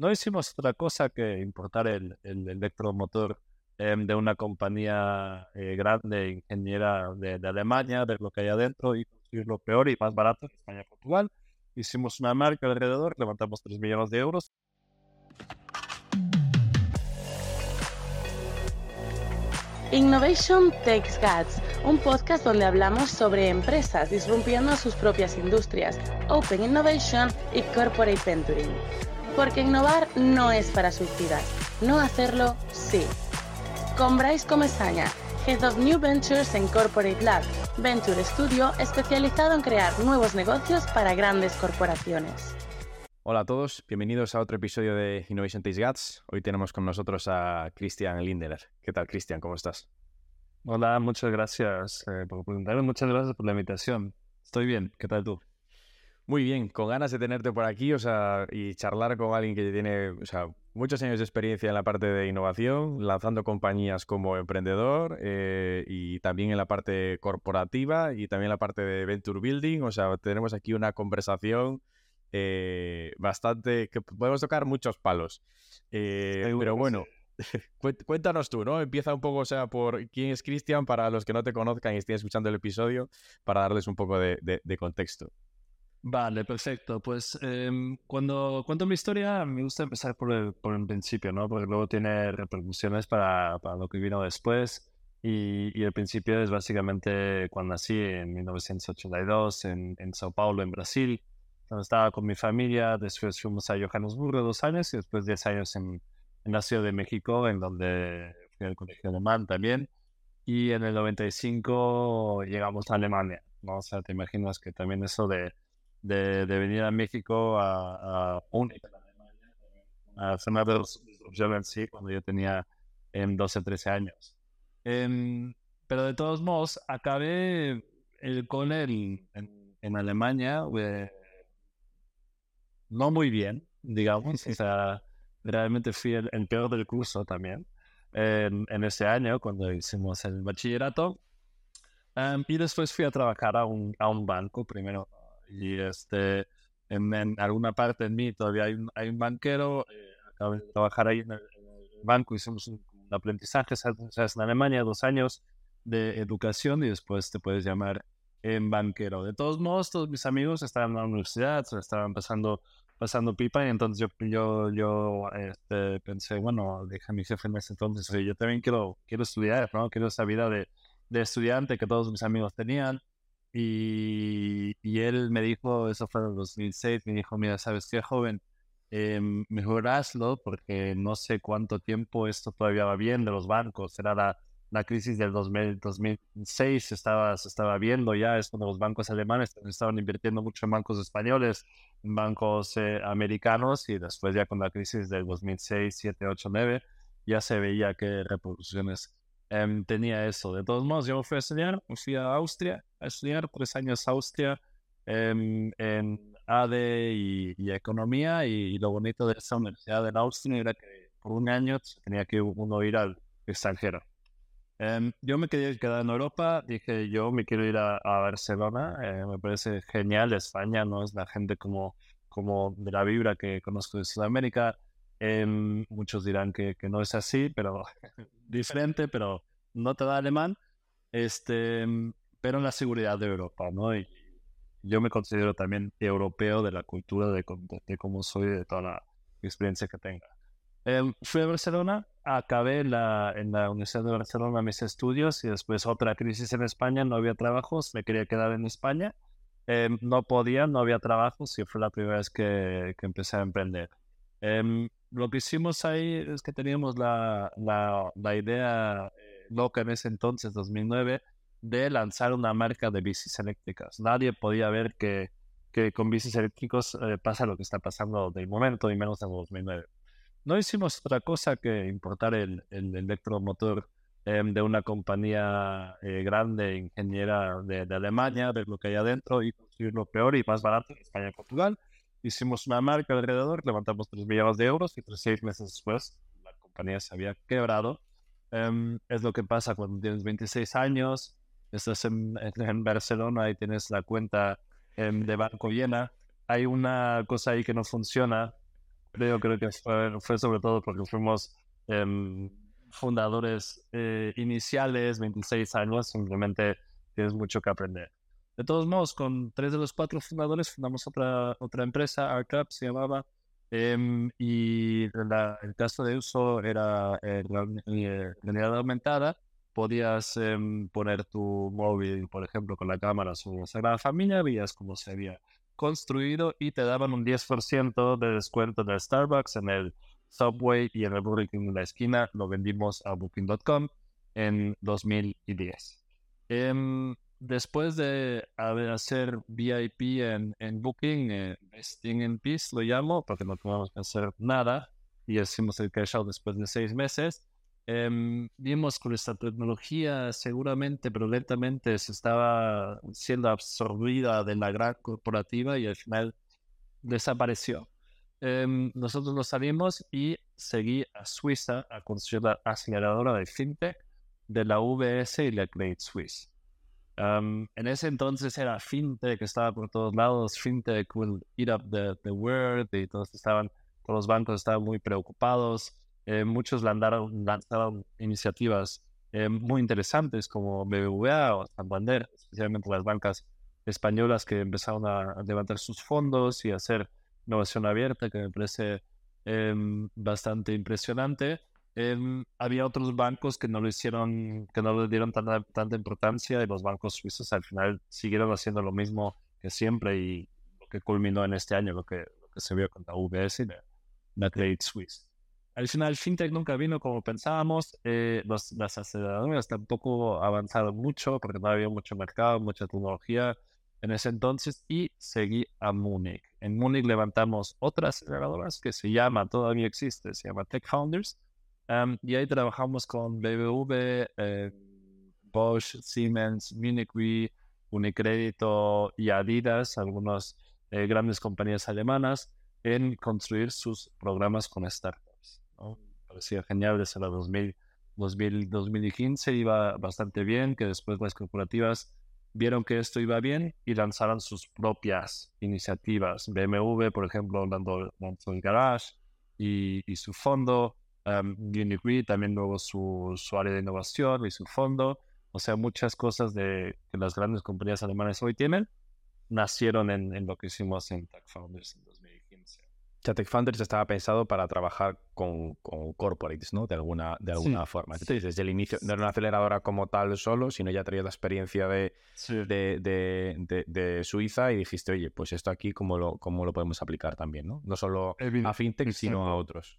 no hicimos otra cosa que importar el, el electromotor em, de una compañía eh, grande, ingeniera de, Alemania, ver lo que hay adentro y lo peor y más barato en España y Portugal. Hicimos una marca alrededor, levantamos 3 millones de euros. Innovation Takes Guts, un podcast donde hablamos sobre empresas disrumpiendo sus propias industrias, Open Innovation y Corporate Venturing. Porque innovar no es para suicidas, no hacerlo sí. Con Bryce Comesaña, Head of New Ventures en Corporate Lab, Venture Studio especializado en crear nuevos negocios para grandes corporaciones. Hola a todos, bienvenidos a otro episodio de Innovation Taste Guts. Hoy tenemos con nosotros a Christian Lindeler. ¿Qué tal, Christian? ¿Cómo estás? Hola, muchas gracias eh, por preguntarme, muchas gracias por la invitación. Estoy bien, ¿qué tal tú? Muy bien, con ganas de tenerte por aquí, o sea, y charlar con alguien que tiene, o sea, muchos años de experiencia en la parte de innovación, lanzando compañías como emprendedor eh, y también en la parte corporativa y también en la parte de venture building. O sea, tenemos aquí una conversación eh, bastante que podemos tocar muchos palos. Eh, pero bueno, cuéntanos tú, ¿no? Empieza un poco, o sea, por quién es Cristian para los que no te conozcan y estén escuchando el episodio, para darles un poco de contexto. Vale, perfecto. Pues em, cuando cuento mi historia, me gusta empezar por el, por el principio, ¿no? Porque luego tiene repercusiones para, para lo que vino después. Y, y, el principio es básicamente cuando nací en 1982 en, en Sao Paulo, en Brasil, donde estaba con mi familia. Después fuimos a Johannesburgo dos años y después diez años en, en la Ciudad de México, en donde fui al colegio alemán también. Y en el 95 llegamos a Alemania, ¿no? O sea, te imaginas que también eso de de, de venir a México a, a a hacer una disrupción en sí cuando yo tenía en 12, 13 años. Em, pero de todos modos, acabé el cole en, en, Alemania eh, no muy bien, digamos. O sea, realmente fui el, peor del curso también en, en, ese año cuando hicimos el bachillerato. Em, y después fui a trabajar a un, a un banco, primero y este, en, alguna parte en mí todavía hay un, hay un banquero, eh, acabo de trabajar ahí en el, banco, hicimos un, aprendizaje, sabes, en Alemania, dos años de educación y después te puedes llamar en banquero. De todos modos, todos mis amigos estaban en la universidad, estaban pasando, pasando pipa y entonces yo, yo, yo este, pensé, bueno, dije a mi jefe en ese entonces, yo también quiero, quiero estudiar, ¿no? Quiero esa vida de, de estudiante que todos mis amigos tenían. Y, y, él me dijo, eso fue en 2006, me dijo, mira, ¿sabes qué, joven? Eh, mejor hazlo porque no sé cuánto tiempo esto todavía va bien de los bancos. Era la, la crisis del 2000, 2006, estaba, se estaba viendo ya esto de los bancos alemanes, estaban invirtiendo mucho en bancos españoles, en bancos eh, americanos y después ya con la crisis del 2006, 7, 8, 9, ya se veía qué repercusiones Em, tenía eso. De todos modos, yo me fui a estudiar, me fui a Austria a estudiar tres años Austria em, en ADE y, Economía. Y, lo bonito de esa universidad en Austria era que por un año tenía que uno ir al extranjero. Em, yo me quería quedar en Europa, dije yo me quiero ir a, Barcelona, eh, me parece genial, España no es la gente como, como de la vibra que conozco de Sudamérica, muchos dirán que, que, no es así, pero diferente, pero no te da alemán, este, pero en la seguridad de Europa, ¿no? Y yo me considero también europeo de la cultura, de, de, cómo soy, de toda la experiencia que tenga. Eh, fui a Barcelona, acabé la, en la Universidad de Barcelona mis estudios y después otra crisis en España, no había trabajos, me quería quedar en España, em, no podía, no había trabajos y fue la primera vez que, que empecé a emprender. Em, lo que hicimos ahí es que teníamos la, la, la idea eh, loca en ese entonces, 2009, de lanzar una marca de bicis eléctricas. Nadie podía ver que, que con bicis eléctricos eh, pasa lo que está pasando del momento, y menos en 2009. No hicimos otra cosa que importar el, el electromotor em, de una compañía eh, grande, ingeniera de, de, Alemania, ver lo que hay adentro y construirlo peor y más barato en España y Portugal hicimos una marca alrededor, levantamos 3 millones de euros y tres, seis meses después la compañía se había quebrado. Em, es lo que pasa cuando tienes 26 años, estás en, en Barcelona y tienes la cuenta em, de banco llena. Hay una cosa ahí que no funciona Creo, creo que fue, fue sobre todo porque fuimos em, fundadores eh, iniciales, 26 años, simplemente tienes mucho que aprender. De todos modos, con tres de los cuatro fundadores fundamos otra, otra empresa, ArtUp se llamaba, em, y el caso de uso era eh, eh, realidad aumentada. Podías em, poner tu móvil, por ejemplo, con la cámara sobre la Sagrada Familia, veías cómo se había construido y te daban un 10% de descuento de Starbucks en el Subway y en el Burger King en la esquina. Lo vendimos a Booking.com en 2010. Después de hacer VIP en, en Booking, eh, en Peace lo llamo, porque no tuvimos que hacer nada y hicimos el cash out después de seis meses. Em, vimos que esta tecnología seguramente, pero lentamente se estaba siendo absorbida de la gran corporativa y al final desapareció. Em, nosotros nos salimos y seguí a Suiza a construir la aceleradora de FinTech de la VS y la Credit Suisse. En ese entonces era FinTech, estaba por todos lados, FinTech will eat up the, the world, y todos estaban, todos los bancos estaban muy preocupados. Eh, muchos lanzaron, lanzaron iniciativas eh, muy interesantes como BBVA o Santander, especialmente las bancas españolas que empezaron a, levantar sus fondos y hacer innovación abierta, que me parece em, bastante impresionante. Había otros bancos que no lo hicieron, que no le dieron tanta, tanta importancia y los bancos suizos al final siguieron haciendo lo mismo que siempre y lo que culminó en este año, lo que, lo que se vio con la UBS y la, Credit Suisse. Al final, FinTech nunca vino como pensábamos. Eh, las aceleradoras tampoco avanzaron mucho porque no había mucho mercado, mucha tecnología en ese entonces y seguí a Múnich. En Múnich levantamos otras aceleradoras que se llama, todavía existe, se llama Tech Founders. Y ahí trabajamos con BBV, eh, Bosch, Siemens, Munich Re, Unicredito y Adidas, algunas eh, grandes compañías alemanas, en construir sus programas con startups. Parecía genial desde la 2000, 2000, 2015, iba bastante bien, que después las corporativas vieron que esto iba bien y lanzaron sus propias iniciativas. BMW, por ejemplo, lanzó, el Garage y, su fondo. Um, también luego su, su, área de innovación y su fondo. O sea, muchas cosas de, que las grandes compañías alemanas hoy tienen nacieron en, en lo que hicimos en Tech Founders en 2015. Chatec Founders estaba pensado para trabajar con, con corporates, ¿no? De alguna, de alguna forma. Desde el inicio, no era una aceleradora como tal solo, sino ya traía la experiencia de, de, de, Suiza y dijiste, oye, pues esto aquí, ¿cómo lo, cómo lo podemos aplicar también, ¿no? No solo a FinTech, sino a otros.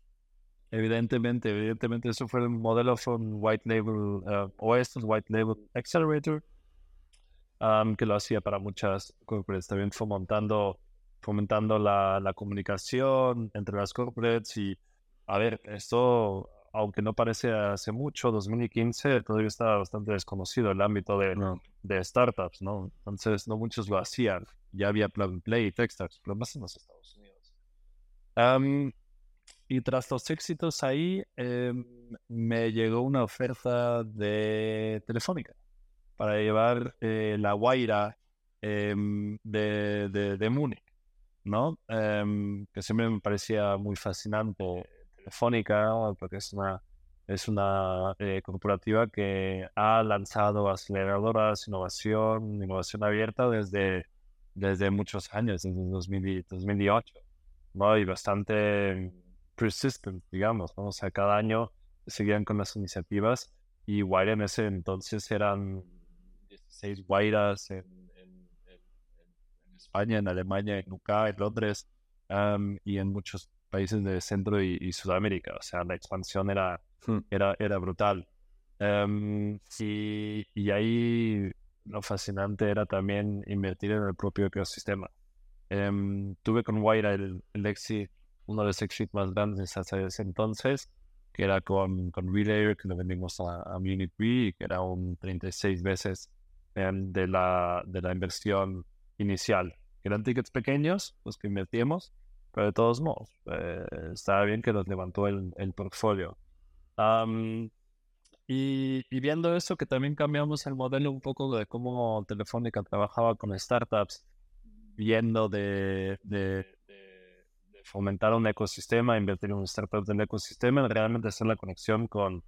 Evidentemente, evidentemente, eso fue el modelo con White Label, uh, o estos White Label Accelerator, um, que lo hacía para muchas corporates, también fomentando fomentando la, la, comunicación entre las corporates y, a ver, esto, aunque no parece hace mucho, 2015 todavía estaba bastante desconocido el ámbito de, de startups, ¿no? Entonces no muchos lo hacían. Ya había Plug Play y Techstars, pero más en los Estados Unidos. Y tras los éxitos ahí, em, me llegó una oferta de Telefónica para llevar eh, la Guaira em, de, de, de Múnich. ¿no? Em, que siempre me parecía muy fascinante Telefónica, porque es una, es una eh, corporativa que ha lanzado aceleradoras, innovación, innovación abierta desde, desde muchos años, desde 2008, ¿no? Y bastante persistent, digamos, O sea, cada año seguían con las iniciativas y Wire en ese entonces eran 16 Guairas en España, en Alemania, en UK, en Londres y en muchos países de Centro y, Sudamérica. O sea, la expansión era, hmm. era, era brutal. y, y, ahí lo fascinante era también invertir en el propio ecosistema. Em, tuve con Wire el, el uno de los exits más grandes hasta ese entonces, que era con, con Relayer, que lo vendimos a, a Munich que era un 36 veces de, la, de la inversión inicial. Eran tickets pequeños los que invertíamos, pero de todos modos, eh, estaba bien que nos levantó el, el portfolio. y, y, viendo eso, que también cambiamos el modelo un poco de cómo Telefónica trabajaba con startups, viendo de, de, de, fomentar un ecosistema, invertir en un startup del ecosistema, realmente hacer la conexión con,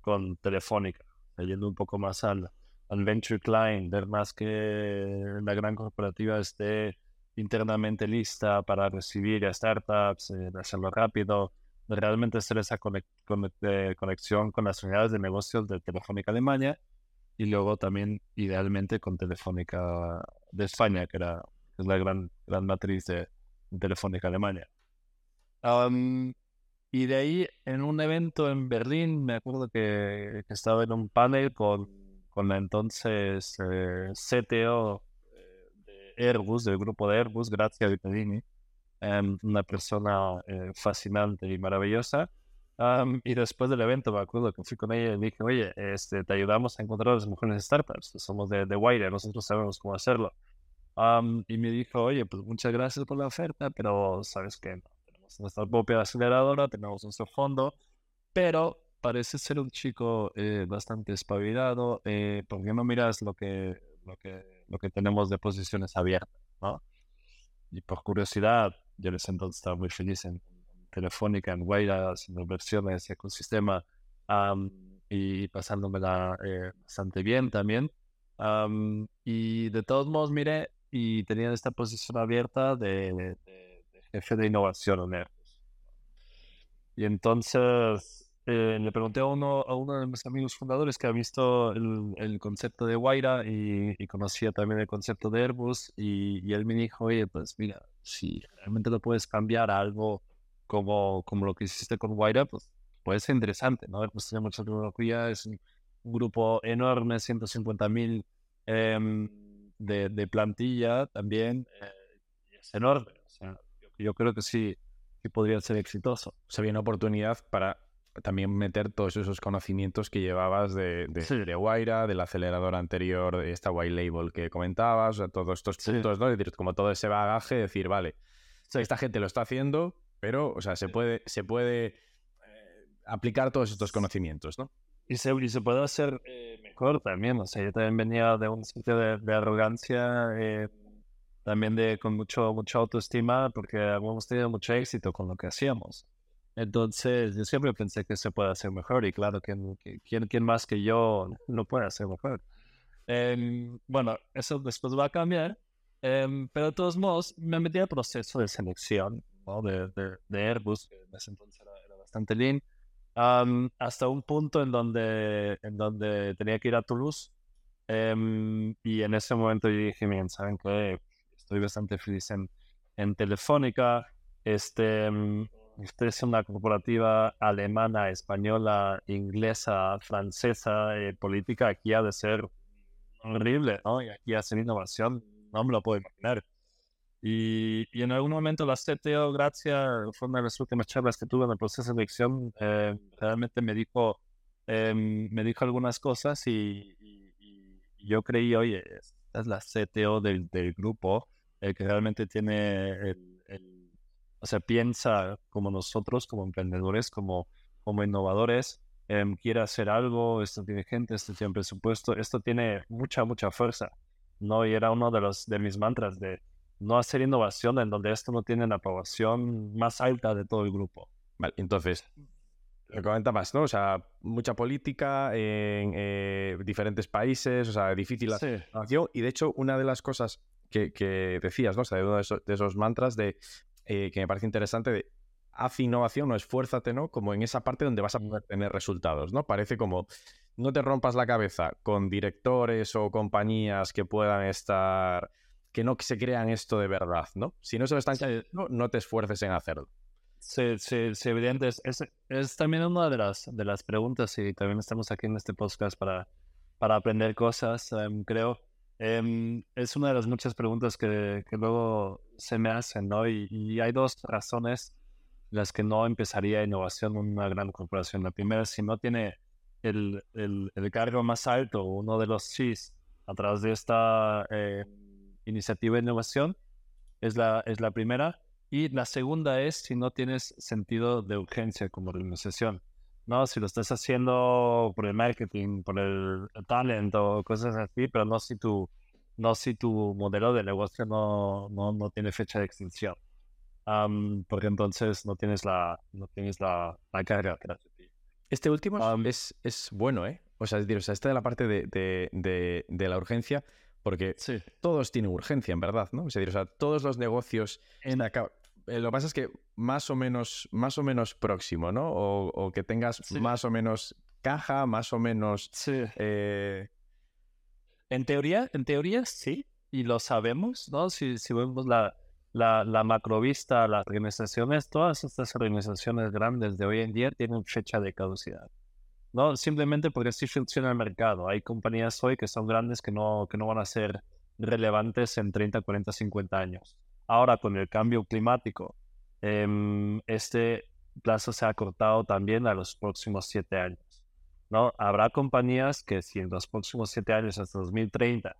con Telefónica, yendo un poco más al, al venture client, ver más que la gran corporativa esté internamente lista para recibir a startups, eh, hacerlo rápido, realmente hacer esa eh, conexión con las unidades de negocios de Telefónica Alemania y luego también idealmente con Telefónica de España, que era es la gran, gran matriz de, Telefónica Alemania. Y de ahí, en un evento en Berlín, me acuerdo que, estaba en un panel con, con la entonces eh, CTO de Airbus, del grupo de Airbus, Grazia Vitellini, em, una persona eh, fascinante y maravillosa. y después del evento me acuerdo que fui con ella y dije, oye, este, te ayudamos a encontrar a las mujeres startups, somos de, de Wire, nosotros sabemos cómo hacerlo y me dijo, oye, pues muchas gracias por la oferta, pero sabes que no, tenemos nuestra propia aceleradora, tenemos nuestro fondo, pero parece ser un chico eh, bastante espabilado, eh, ¿por qué no miras lo que, lo, que, lo que tenemos de posiciones abiertas? ¿no? Y por curiosidad, yo les entonces estaba muy feliz en, Telefónica, en Guaira, haciendo versiones, ecosistema, y pasándomela eh, bastante bien también. y de todos modos, mire, y tenían esta posición abierta de, jefe de innovación en Airbus. Y entonces eh, le pregunté a uno, a uno de mis amigos fundadores que ha visto el, el concepto de Waira y, conocía también el concepto de Airbus y, y, él me dijo, oye, pues mira, si realmente lo puedes cambiar a algo como, como lo que hiciste con Waira, pues puede ser interesante, ¿no? Airbus tiene mucha tecnología, es un, grupo enorme, 150 mil em, de, plantilla también eh, es enorme. Sea, yo, creo que sí, que podría ser exitoso. O sea, había una oportunidad para también meter todos esos conocimientos que llevabas de, de, de Waira, del acelerador anterior, de esta White Label que comentabas, o todos estos puntos, ¿no? decir, como todo ese bagaje, decir, vale, esta gente lo está haciendo, pero, o sea, se puede, se puede eh, aplicar todos estos conocimientos, ¿no? Y se, y se puede hacer eh, mejor también. O sea, yo también venía de un sitio de, arrogancia, eh, también de con mucho, mucha autoestima, porque habíamos tenido mucho éxito con lo que hacíamos. Entonces, yo siempre pensé que se puede hacer mejor y claro, ¿quién, quién, quién más que yo lo puede hacer mejor? Em, bueno, eso después va a cambiar, em, pero de todos modos me metí al proceso de selección ¿no? de, de, de, Airbus, que en ese entonces era, era bastante lean hasta un punto en donde, en donde tenía que ir a Toulouse. Em, y en ese momento yo dije, miren, ¿saben qué? Estoy bastante feliz en, en Telefónica. Este, usted es una corporativa alemana, española, inglesa, francesa, eh, política. Aquí ha de ser horrible, ¿no? Y aquí hacer innovación, no me lo puedo imaginar. Y, y, en algún momento la CTO, Gracia, fue una de las últimas charlas que tuve en el proceso de elección, eh, realmente me dijo, em, me dijo algunas cosas y, yo creí, oye, esta es la CTO del, del grupo, el que realmente tiene, el, el, o sea, piensa como nosotros, como emprendedores, como, como innovadores, em, quiere hacer algo, esto tiene gente, esto tiene presupuesto, esto tiene mucha, mucha fuerza, ¿no? Y era uno de, los, de mis mantras de no hacer innovación en donde esto no tiene la aprobación más alta de todo el grupo. Vale, entonces, lo comentabas, ¿no? O sea, mucha política en eh, diferentes países, o sea, difícil la sí. Y de hecho, una de las cosas que, decías, ¿no? O sea, de uno de esos, mantras de, eh, que me parece interesante de haz innovación o esfuérzate, ¿no? Como en esa parte donde vas a poder tener resultados, ¿no? Parece como no te rompas la cabeza con directores o compañías que puedan estar que no se crean esto de verdad, ¿no? Si no se lo están creyendo, no te esfuerces en hacerlo. Sí, sí, sí, evidente. Es, es, también una de las, de las preguntas y también estamos aquí en este podcast para, para aprender cosas, em, creo. Em, es una de las muchas preguntas que, luego se me hacen, ¿no? Y, hay dos razones las que no empezaría innovación en una gran corporación. La primera es si no tiene el, el, cargo más alto, uno de los chis, a través de esta... Eh, iniciativa de innovación, es la, es la primera. Y la segunda es si no tienes sentido de urgencia como organización. ¿No? Si lo estás haciendo por el marketing, por el talento, cosas así, pero no si tu, no si tu modelo de negocio no, no, no tiene fecha de extinción. porque entonces no tienes la, no tienes la, la carga Este último es, es bueno, ¿eh? O sea, es decir, o sea, esta de la parte de, de, de, la urgencia, porque todos tienen urgencia, en verdad, ¿no? Es decir, o sea, todos los negocios en. Eh, lo que pasa es que más o menos, más o menos próximo, ¿no? O, o que tengas más o menos caja, más o menos. Sí. Eh... En teoría, en teoría sí, y lo sabemos, ¿no? Si, si vemos la, la, la macrovista, las organizaciones, todas estas organizaciones grandes de hoy en día tienen fecha de caducidad. No, simplemente porque así funciona el mercado. Hay compañías hoy que son grandes que no, que no van a ser relevantes en 30, 40, 50 años. Ahora, con el cambio climático, em, este plazo se ha cortado también a los próximos 7 años. ¿no? Habrá compañías que si en los próximos 7 años hasta 2030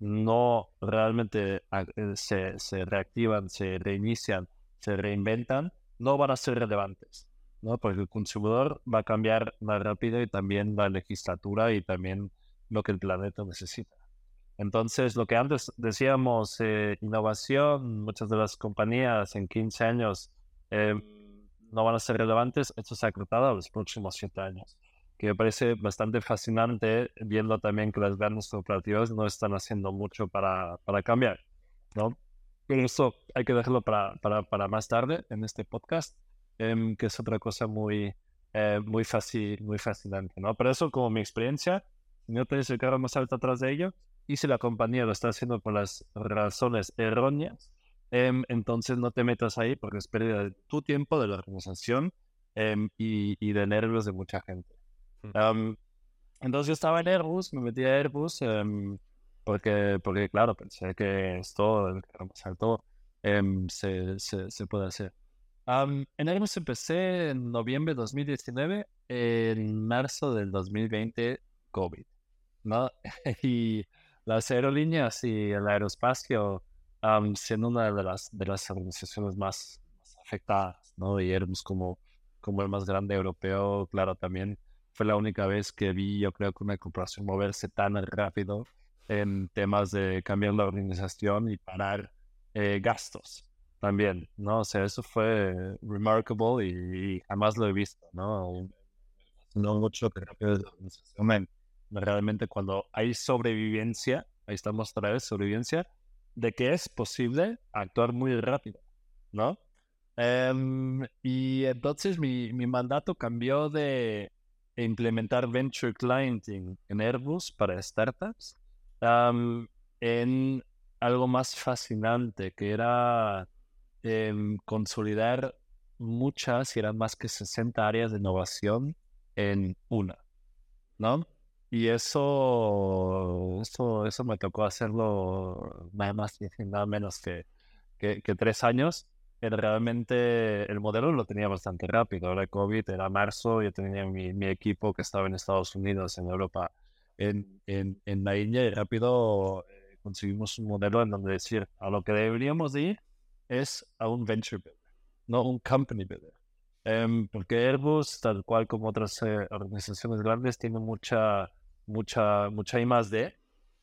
no realmente eh, se, se reactivan, se reinician, se reinventan, no van a ser relevantes. ¿no? Porque el consumidor va a cambiar más rápido y también la legislatura y también lo que el planeta necesita. Entonces, lo que antes decíamos, eh, innovación, muchas de las compañías en 15 años eh, no van a ser relevantes, esto se ha cortado a los próximos 7 años, que me parece bastante fascinante viendo también que las grandes corporativas no están haciendo mucho para, para cambiar, ¿no? Pero eso hay que dejarlo para, para, para más tarde en este podcast. Em, que es otra cosa muy, eh, muy, fácil, muy fascinante, ¿no? Pero eso como mi experiencia, no tienes el carro más alto atrás de ello, y si la compañía lo está haciendo por las razones erróneas, em, entonces no te metas ahí porque es pérdida de tu tiempo, de la organización em, y, y, de nervios de mucha gente. Mm. entonces yo estaba en Airbus, me metí a Airbus porque, porque, claro, pensé que esto, el carro más alto, se, se, se puede hacer en Airbus empecé en noviembre de 2019, en marzo del 2020, COVID, ¿no? y las aerolíneas y el aeroespacio siendo una de las, de las organizaciones más, afectadas, ¿no? Y Airbus como, como el más grande europeo, claro, también fue la única vez que vi, yo creo que una corporación moverse tan rápido en temas de cambiar la organización y parar eh, gastos también, ¿no? O sea, eso fue remarkable y, jamás lo he visto, ¿no? No mucho que rápido realmente cuando hay sobrevivencia, ahí estamos otra vez, sobrevivencia, de que es posible actuar muy rápido, ¿no? Em, y entonces mi, mi, mandato cambió de implementar Venture Clienting en Airbus para startups en algo más fascinante, que era Em, consolidar muchas, y eran más que 60 áreas de innovación en una, ¿no? Y eso, eso, eso me tocó hacerlo nada más y nada menos que, que, tres años. Era realmente el modelo lo tenía bastante rápido. Ahora COVID era marzo, yo tenía mi, mi, equipo que estaba en Estados Unidos, en Europa, en, en, en la India, y rápido eh, conseguimos un modelo en donde decir a lo que deberíamos ir es a un venture builder, no un company builder. Em, porque Airbus, tal cual como otras eh, organizaciones grandes, tiene mucha, mucha, mucha I D.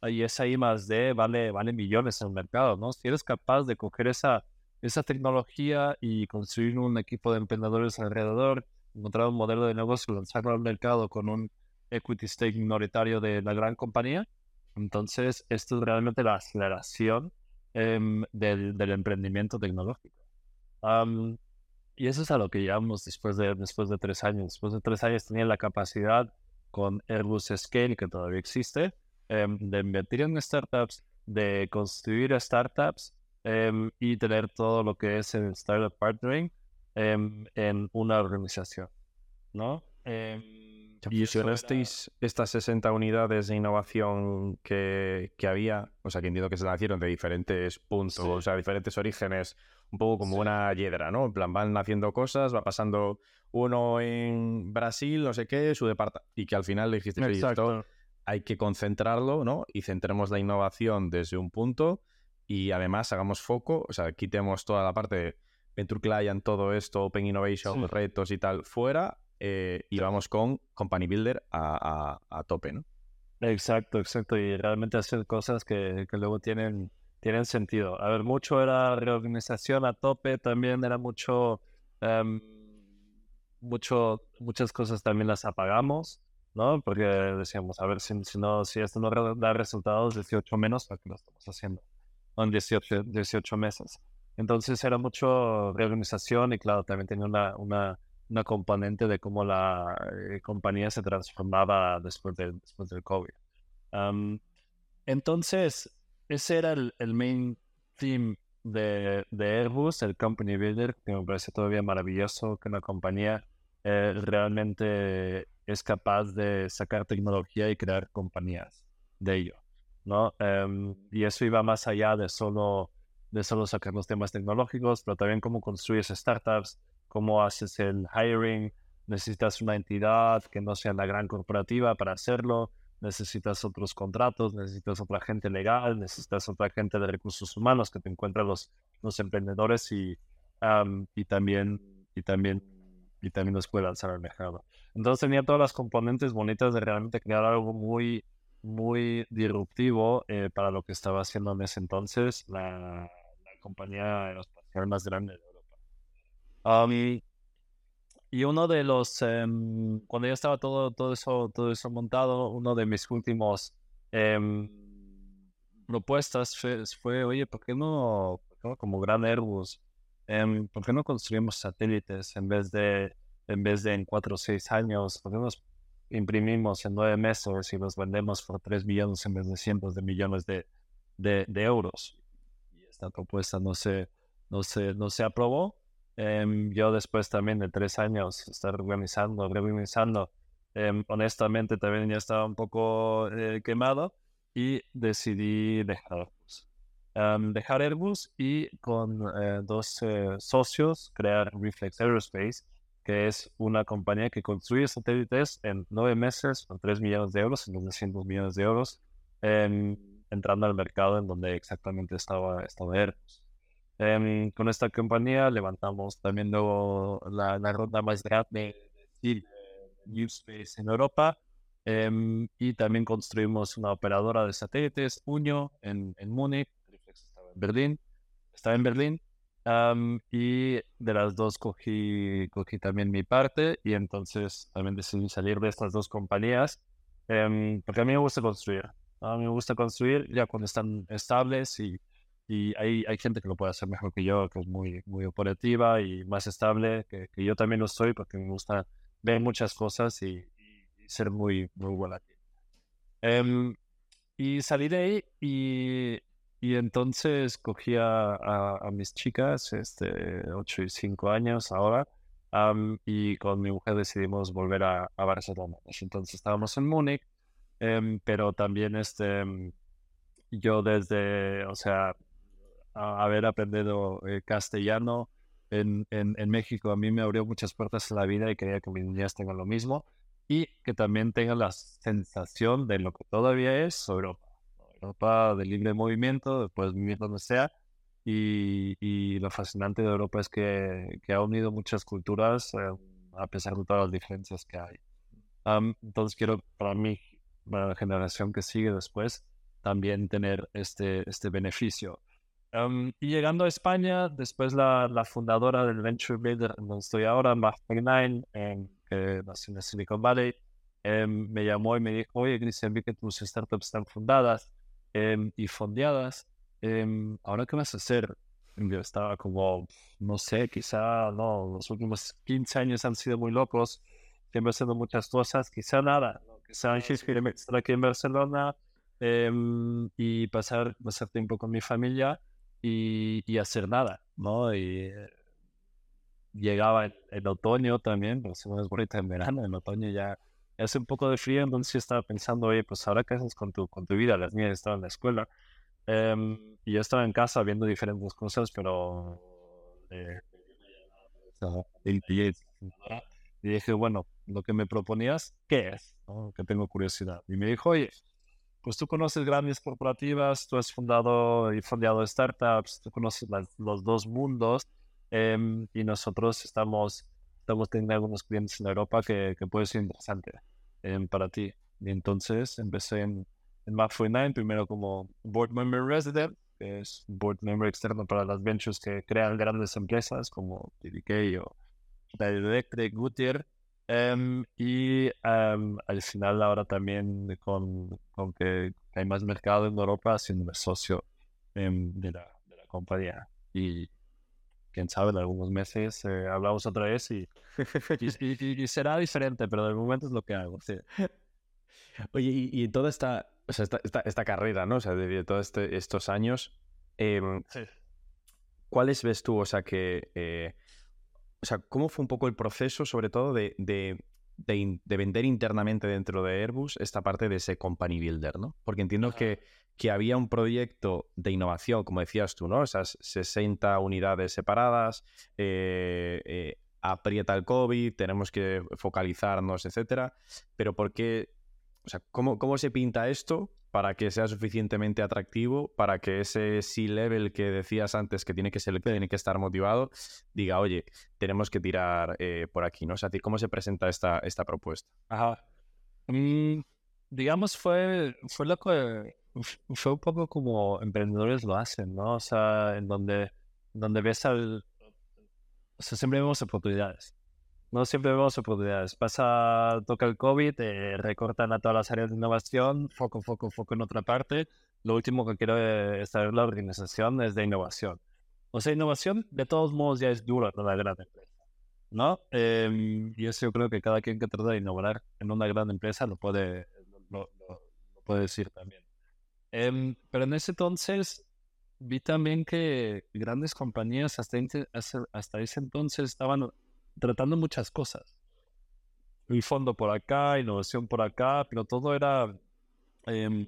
Y esa I más D vale, vale millones en el mercado, ¿no? Si eres capaz de coger esa, esa tecnología y construir un equipo de emprendedores alrededor, encontrar un modelo de negocio, lanzarlo al mercado con un equity stake minoritario de la gran compañía, entonces esto es realmente la aceleración Em, del, del, emprendimiento tecnológico. y eso es a lo que llegamos después de, después de tres años. Después de tres años tenía la capacidad con Airbus Scale, que todavía existe, em, de invertir en startups, de construir startups em, y tener todo lo que es el startup partnering en una organización, ¿no? Y si resteis estas 60 unidades de innovación que, que, había, o sea, que entiendo que se nacieron de diferentes puntos, o sea, diferentes orígenes, un poco como una hiedra, ¿no? En plan, van haciendo cosas, va pasando uno en Brasil, no sé qué, su departamento, y que al final le dijiste, esto hay que concentrarlo, ¿no? Y centremos la innovación desde un punto y además hagamos foco, o sea, quitemos toda la parte de Venture Client, todo esto, Open Innovation, retos y tal, fuera eh, y vamos con Company Builder a, a, tope, ¿no? Exacto, exacto. Y realmente hacer cosas que, que luego tienen tienen sentido. A ver, mucho era reorganización a tope, también era mucho, em, mucho, muchas cosas también las apagamos, ¿no? Porque decíamos, a ver, si, si no, si esto no da resultados, 18 menos, ¿para qué lo estamos haciendo? En 18, 18 meses. Entonces era mucho reorganización y claro, también tenía una, una, una componente de cómo la eh, compañía se transformaba después, de, después del COVID. entonces, ese era el, el main theme de, de, Airbus, el Company Builder, que me parece todavía maravilloso que una compañía eh, realmente es capaz de sacar tecnología y crear compañías de ello. ¿no? Em, y eso iba más allá de solo, de solo sacar los temas tecnológicos, pero también cómo construyes startups, cómo haces el hiring, necesitas una entidad que no sea la gran corporativa para hacerlo, necesitas otros contratos, necesitas otra gente legal, necesitas otra gente de recursos humanos que te encuentre los, los emprendedores y, y también y también y también puede lanzar al mercado. Entonces tenía todas las componentes bonitas de realmente crear algo muy muy disruptivo eh, para lo que estaba haciendo en ese entonces la, compañía aeroespacial más grande de Europa. y uno de los, em, cuando ya estaba todo, todo, eso, todo eso montado, uno de mis últimos em, propuestas fue, oye, ¿por qué no, como gran Airbus, em, ¿por qué no construimos satélites en vez de, en vez de en cuatro o seis años? ¿Por qué nos imprimimos en nueve meses y los vendemos por tres millones en vez de cientos de millones de, de, euros? Y esta propuesta no se, no se, no se aprobó. Em, yo después también de tres años estar organizando, reorganizando, em, honestamente también ya estaba un poco eh, quemado y decidí dejar Em, dejar Airbus y con eh, dos eh, socios crear Reflex Aerospace, que es una compañía que construye satélites en nueve meses por tres millones de euros, en 200 millones de euros, entrando al mercado en donde exactamente estaba, estaba Airbus. Em, con esta compañía levantamos también luego la, ronda más grande de New Space en Europa em, y también construimos una operadora de satélites, Uño, en, en Múnich, Berlín, estaba en Berlín y de las dos cogí, cogí también mi parte y entonces también decidí salir de estas dos compañías em, porque a mí me gusta construir. A mí me gusta construir ya cuando están estables y y hay, hay gente que lo puede hacer mejor que yo, que es muy, muy operativa y más estable, que, que yo también lo soy porque me gusta ver muchas cosas y, ser muy, muy buena. Em, y salí de ahí y, y entonces cogí a, mis chicas, este, 8 y 5 años ahora, y con mi mujer decidimos volver a, a Barcelona. Entonces estábamos en Múnich, em, pero también este, yo desde, o sea, haber aprendido eh, castellano en, en, México a mí me abrió muchas puertas en la vida y quería que mis niñas tengan lo mismo y que también tengan la sensación de lo que todavía es Europa. Europa de libre movimiento, puedes vivir donde sea. Y, y, lo fascinante de Europa es que, que ha unido muchas culturas eh, a pesar de todas las diferencias que hay. entonces quiero para mí, para la generación que sigue después, también tener este, este beneficio. Y llegando a España, después la, la fundadora del Venture Builder, donde estoy ahora, Mark Nine, en, que nació en Silicon Valley, em, me llamó y me dijo, oye, Cristian, vi que tus startups están fundadas em, y fondeadas. Em, ¿Ahora qué vas a hacer? Yo estaba como, no sé, quizá, no, los últimos 15 años han sido muy locos, siempre haciendo muchas cosas, quizá nada, quizá estar aquí en Barcelona y pasar, pasar tiempo con mi familia y, hacer nada, ¿no? Y eh, llegaba el, otoño también, pero si no es bonita en verano, en otoño ya hace un poco de frío, entonces yo estaba pensando, oye, pues ahora qué haces con tu, con tu vida, las niñas estaban en la escuela, em, y yo estaba en casa viendo diferentes cosas, pero... Eh, y dije, bueno, lo que me proponías, ¿qué es? Que tengo curiosidad. Y me dijo, oye, pues tú conoces grandes corporativas, tú has fundado y fundado startups, tú conoces los dos mundos em, y nosotros estamos, estamos teniendo algunos clientes en Europa que, que puede ser interesante em, para ti. Y entonces empecé en, en Map 49, primero como Board Member Resident que es board member externo para las ventures que crean grandes empresas como TDK o Electric, Goodyear. Em, y em, al final ahora también con, con, que hay más mercado en Europa siendo socio em, de, la, de, la, compañía. Y quién sabe, en algunos meses eh, hablamos otra vez y, y, será diferente, pero de momento es lo que hago. Sí. Oye, y, y toda esta, o sea, esta, esta, esta, carrera, ¿no? O sea, de, de todos este, estos años, sí. ¿cuáles ves tú, o sea, que... Eh, o sea, ¿cómo fue un poco el proceso, sobre todo, de, de, de, vender internamente dentro de Airbus esta parte de ese company builder, ¿no? Porque entiendo que, que, había un proyecto de innovación, como decías tú, ¿no? Esas 60 unidades separadas, eh, eh, aprieta el COVID, tenemos que focalizarnos, etcétera. Pero ¿por qué? O sea, ¿cómo, cómo se pinta esto para que sea suficientemente atractivo, para que ese C-level que decías antes que tiene que ser, tiene que estar motivado, diga, oye, tenemos que tirar eh, por aquí, ¿no? O sea, ¿cómo se presenta esta, esta propuesta? Ajá. Mm, digamos, fue, fue lo que, fue un poco como emprendedores lo hacen, ¿no? O sea, en donde, donde ves al, o sea, siempre vemos oportunidades. No siempre vemos oportunidades. Pasa, toca el COVID, eh, recortan a todas las áreas de innovación, foco, foco, foco en otra parte. Lo último que quiero es saber la organización es de innovación. O sea, innovación de todos modos ya es duro en una gran empresa, ¿no? Eh, y eso yo creo que cada quien que trata de innovar en una gran empresa lo puede, lo, puede decir también. Eh, pero en ese entonces vi también que grandes compañías hasta, hasta ese entonces estaban tratando muchas cosas. Un fondo por acá, innovación por acá, pero todo era eh,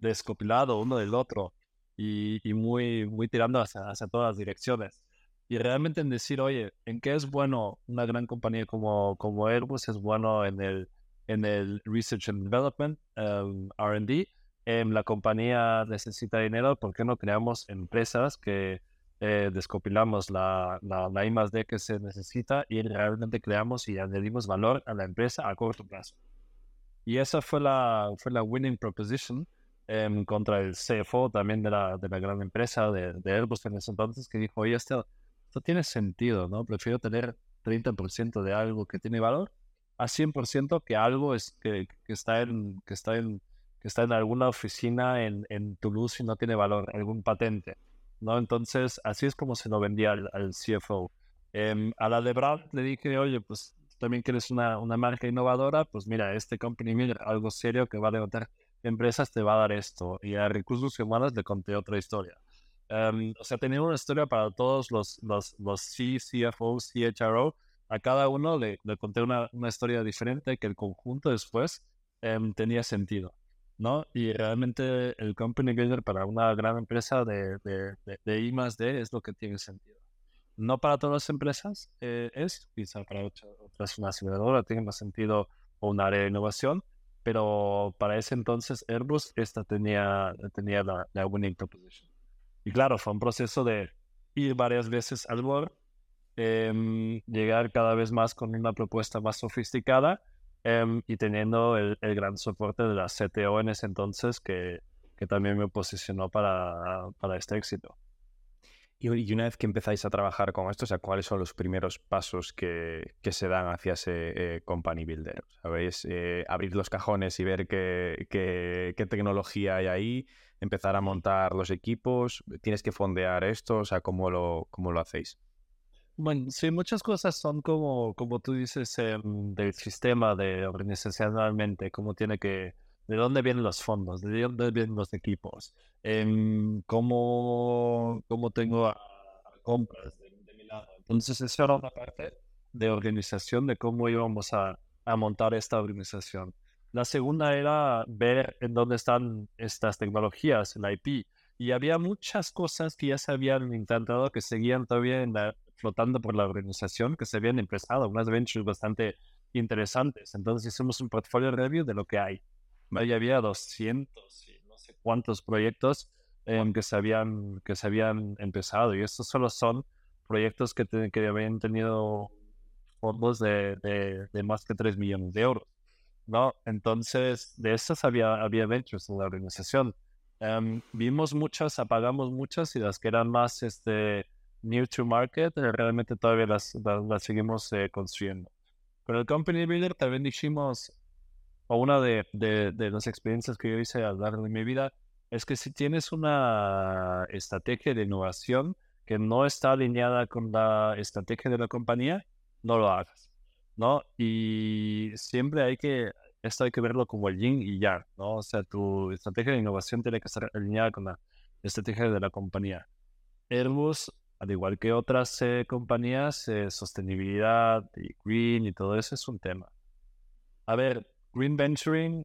descopilado uno del otro y, y muy, muy tirando hacia, hacia, todas las direcciones. Y realmente en decir, oye, ¿en qué es bueno una gran compañía como, como Airbus? Es bueno en el, en el Research and Development, um, RD. Eh, la compañía necesita dinero, ¿por qué no creamos empresas que eh, descopilamos la, la, la, I más D que se necesita y realmente creamos y añadimos valor a la empresa a corto plazo. Y esa fue la, fue la winning proposition eh, contra el CFO también de la, de la gran empresa de, de, Airbus en ese entonces que dijo, oye, esto, esto tiene sentido, ¿no? Prefiero tener 30% de algo que tiene valor a 100% que algo es, que, que, está en, que, está en, que está en alguna oficina en, en Toulouse y no tiene valor, algún patente. ¿No? Entonces, así es como se lo vendía al, al CFO. Eh, a la de le dije, oye, pues también quieres una, una marca innovadora, pues mira, este company miller, algo serio que va a levantar empresas, te va a dar esto. Y a recursos humanos le conté otra historia. Um, o sea, tenía una historia para todos los, los, los CFO, CHRO. A cada uno le, le conté una, una, historia diferente que el conjunto después um, tenía sentido. ¿No? Y realmente el company builder para una gran empresa de, de, de, de I más D es lo que tiene sentido. No para todas las empresas eh, es, quizá para otras una aceleradora tiene más sentido o un área de innovación, pero para ese entonces Airbus esta tenía, tenía la, la winning proposition. Y claro, fue un proceso de ir varias veces al board, eh, llegar cada vez más con una propuesta más sofisticada Um, y teniendo el, el, gran soporte de la CTO en ese entonces que, que también me posicionó para, para este éxito. Y, una vez que empezáis a trabajar con esto, o sea, ¿cuáles son los primeros pasos que, que se dan hacia ese eh, company builder? ¿Sabéis? Eh, abrir los cajones y ver qué, qué, qué, tecnología hay ahí, empezar a montar los equipos, tienes que fondear esto, o sea, ¿cómo lo, cómo lo hacéis? Bueno, sí, muchas cosas son como, como tú dices, eh, del sistema de organizacionalmente, cómo tiene que, de dónde vienen los fondos, de dónde vienen los equipos, eh, cómo, cómo tengo a, compras de, mi lado. Entonces, eso era una parte de organización, de cómo íbamos a, a montar esta organización. La segunda era ver en dónde están estas tecnologías, el IP. Y había muchas cosas que ya se habían intentado que seguían todavía en la flotando por la organización que se habían empezado, unas ventures bastante interesantes. Entonces hicimos un portfolio review de lo que hay. Ahí había 200 y no sé cuántos proyectos eh, que, se habían, que se habían empezado y estos solo son proyectos que, te, que habían tenido fondos de, de, de, más de 3 millones de euros. ¿no? Entonces, de esas había, había ventures en la organización. Em, vimos muchas, apagamos muchas y las que eran más este, new to market, eh, realmente todavía las, las, seguimos eh, construyendo. Con el Company Builder también dijimos, o una de, de, de, las experiencias que yo hice a lo largo de mi vida, es que si tienes una estrategia de innovación que no está alineada con la estrategia de la compañía, no lo hagas, ¿no? Y siempre hay que esto hay que verlo como el yin y yang, ¿no? O sea, tu estrategia de innovación tiene que estar alineada con la estrategia de la compañía. Airbus, al igual que otras eh, compañías, eh, sostenibilidad y green y todo eso es un tema. A ver, green venturing,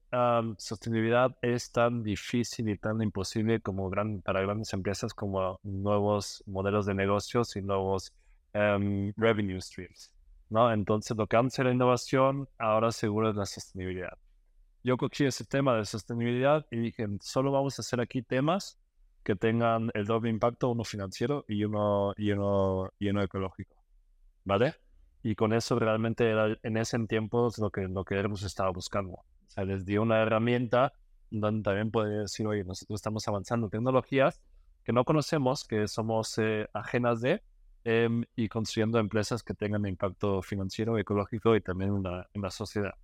sostenibilidad es tan difícil y tan imposible como para grandes empresas como nuevos modelos de negocios y nuevos em, revenue streams. ¿no? Entonces, lo que antes era innovación, ahora seguro es la sostenibilidad. Yo cogí ese tema de sostenibilidad y dije, solo vamos a hacer aquí temas que tengan el doble impacto, uno financiero y uno, y uno, y uno ecológico, ¿vale? Y con eso realmente era, en ese tiempo lo que, lo que hemos estado buscando. O sea, les di una herramienta donde también puede decir, oye, nosotros estamos avanzando tecnologías que no conocemos, que somos eh, ajenas de, Em, y construyendo empresas que tengan impacto financiero, ecológico y también en la, en la sociedad.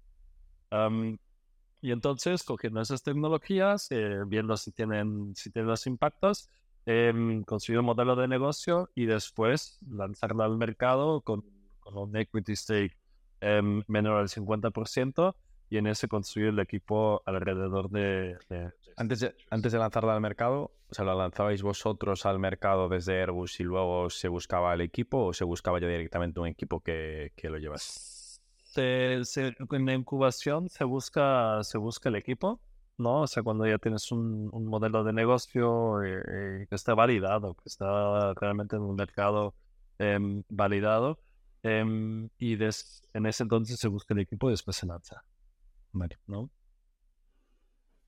Y entonces, cogiendo esas tecnologías, eh, viendo si tienen, si tienen los impactos, eh, construir un modelo de negocio y después lanzarlo al mercado con, un equity stake em, menor al 50% y en ese construir el equipo alrededor de... antes, de antes de lanzarla al mercado, o sea, ¿lo lanzabais vosotros al mercado desde Airbus y luego se buscaba el equipo o se buscaba ya directamente un equipo que, que lo en la incubación se busca, se busca el equipo, ¿no? O sea, cuando ya tienes un, modelo de negocio eh, eh, que está validado, que está realmente en un mercado em, validado, em, y en ese entonces se busca el equipo y después se lanza. ¿no?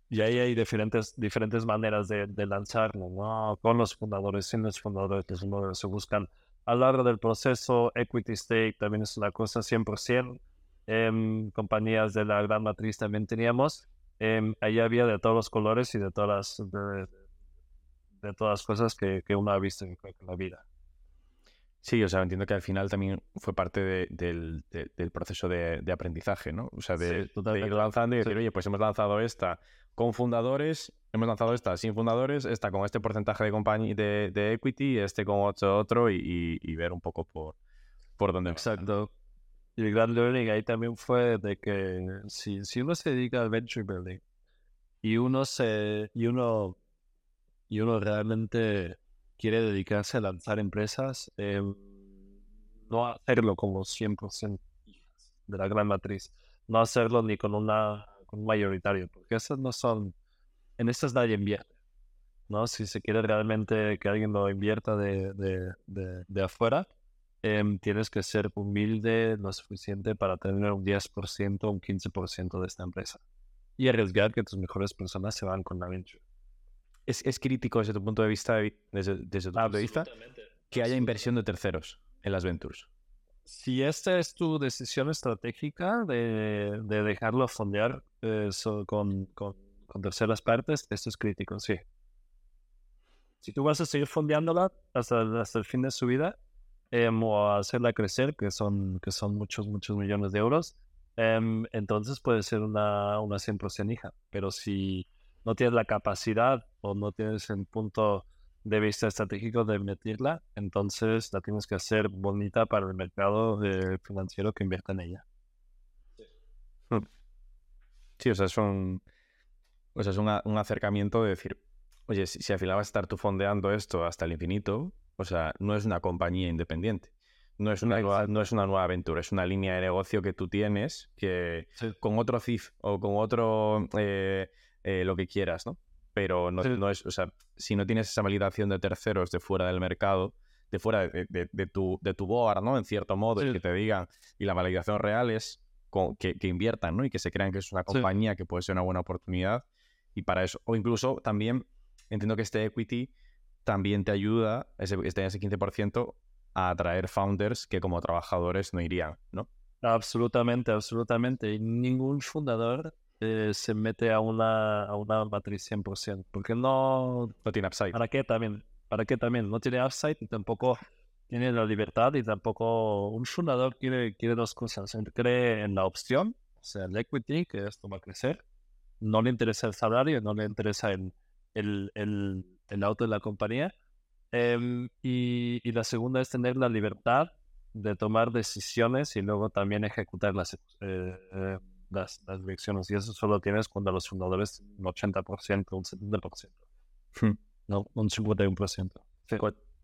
Y ahí hay diferentes, diferentes maneras de, de lanzarlo, ¿no? Con los fundadores, sin los fundadores, los fundadores se buscan a lo largo del proceso. Equity stake también es una cosa 100%. Eh, compañías de la gran matriz también teníamos. Eh, ahí había de todos los colores y de todas las, de, todas las cosas que, que uno ha visto en la vida. Sí, o sea, entiendo que al final también fue parte del, proceso de, aprendizaje, ¿no? O sea, de, ir lanzando y decir, oye, pues hemos lanzado esta con fundadores, hemos lanzado esta sin fundadores, esta con este porcentaje de compañía de, equity, este con otro, otro y, ver un poco por, por dónde Exacto. Y el gran learning ahí también fue de que si, si uno se dedica al venture building y uno se y uno y uno realmente quiere dedicarse a lanzar empresas, eh, no hacerlo como 100% de la gran matriz, no hacerlo ni con, una, con un mayoritario, porque esas no son, en estas nadie invierte, ¿no? Si se quiere realmente que alguien lo invierta de, de, de, afuera, em, tienes que ser humilde lo suficiente para tener un 10% o un 15% de esta empresa y arriesgar que tus mejores personas se van con la venture es, crítico desde tu punto de vista, desde, tu punto de vista, que haya inversión de terceros en las ventures. Si esta es tu decisión estratégica de, dejarlo fondear eh, con, terceras partes, esto es crítico, sí. Si tú vas a seguir fondeándola hasta, hasta el fin de su vida em, o hacerla crecer, que son, que son muchos, muchos millones de euros, em, entonces puede ser una, una 100% hija. Pero si no tienes la capacidad o no tienes el punto de vista estratégico de meterla, entonces la tienes que hacer bonita para el mercado financiero que invierta en ella. Sí, o sea, es un, o sea, es un, acercamiento de decir, oye, si, al final vas a estar tú fondeando esto hasta el infinito, o sea, no es una compañía independiente. No es una, nueva, no es una nueva aventura, es una línea de negocio que tú tienes que con otro CIF o con otro eh, eh, lo que quieras, ¿no? Pero no, es, o sea, si no tienes esa validación de terceros de fuera del mercado, de fuera de, tu, de tu board, ¿no? En cierto modo, que te digan, y la validación real es que, inviertan, ¿no? Y que se crean que es una compañía que puede ser una buena oportunidad. Y para eso, o incluso también, entiendo que este equity también te ayuda, ese, este, ese 15%, a atraer founders que como trabajadores no irían, ¿no? Absolutamente, absolutamente. Y ningún fundador eh, se mete a una, a una matriz 100%. Porque no... No tiene upside. ¿Para qué también? ¿Para qué también? No tiene upside y tampoco tiene la libertad y tampoco un fundador quiere, quiere dos cosas. cree en la opción, o sea, el equity, que esto va a crecer. No le interesa el salario, no le interesa el, el, el, el auto de la compañía. Em, y, y, la segunda es tener la libertad de tomar decisiones y luego también ejecutar las, eh, eh, las, las, direcciones. Y eso solo tienes cuando los fundadores un 80%, un 70%. Hmm. No, un 51%. Sí.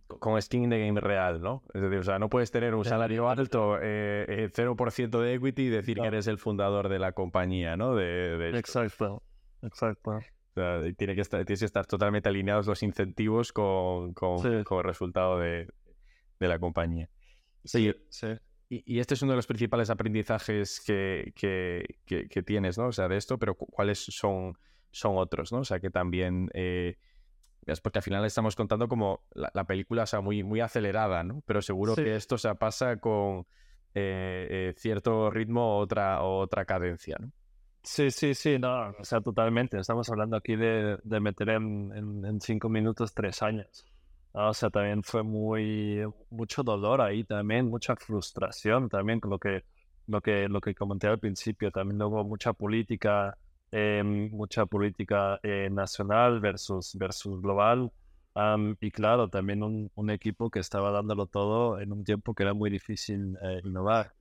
Con, skin in the game real, ¿no? Es decir, o sea, no puedes tener un salario alto, eh, 0% de equity y decir que eres el fundador de la compañía, ¿no? De, de exacto, exacto. O sea, tiene que estar, tienes que estar totalmente alineados los incentivos con, con, con el resultado de, de la compañía. Sí, sí. Y, y, este es uno de los principales aprendizajes que, que, que, tienes, ¿no? O sea, de esto, pero ¿cuáles son, son otros, ¿no? O sea, que también... Eh, es porque al final estamos contando como la, película, o sea, muy, muy acelerada, ¿no? Pero seguro que esto se pasa con eh, eh, cierto ritmo o otra, otra cadencia, ¿no? Sí, sí, sí, no, o sea, totalmente. Estamos hablando aquí de, de meter en, en, en, cinco minutos tres años. O sea, también fue muy, mucho dolor ahí también, mucha frustración también con lo que, lo que, lo que comenté al principio. También luego mucha política, eh, mucha política eh, nacional versus, versus global. y claro, también un, un, equipo que estaba dándolo todo en un tiempo que era muy difícil eh, innovar,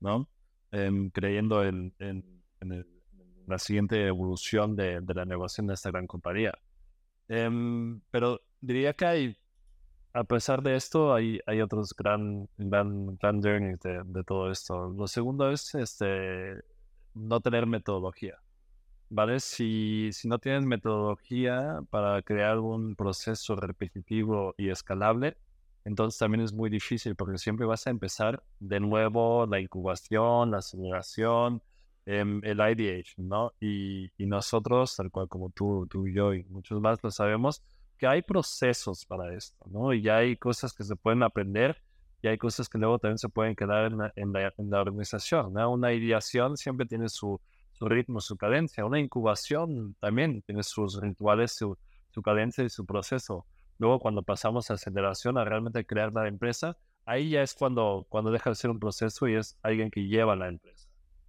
¿no? Em, creyendo en, en, en, el, la siguiente evolución de, de, la negociación de esta gran compañía. Em, pero diría que hay a pesar de esto, hay, hay otros gran, gran, gran de, de, todo esto. Lo segundo es este, no tener metodología. ¿Vale? Si, si no tienes metodología para crear un proceso repetitivo y escalable, entonces también es muy difícil porque siempre vas a empezar de nuevo la incubación, la aceleración, el ideation, ¿no? Y, y nosotros, tal cual como tú, tú y yo y muchos más lo sabemos, que hay procesos para esto, ¿no? Y hay cosas que se pueden aprender y hay cosas que luego también se pueden quedar en la, en la, en la organización, ¿no? Una ideación siempre tiene su, su, ritmo, su cadencia. Una incubación también tiene sus rituales, su, su cadencia y su proceso. Luego, cuando pasamos a aceleración, a realmente crear la empresa, ahí ya es cuando, cuando deja de ser un proceso y es alguien que lleva la empresa,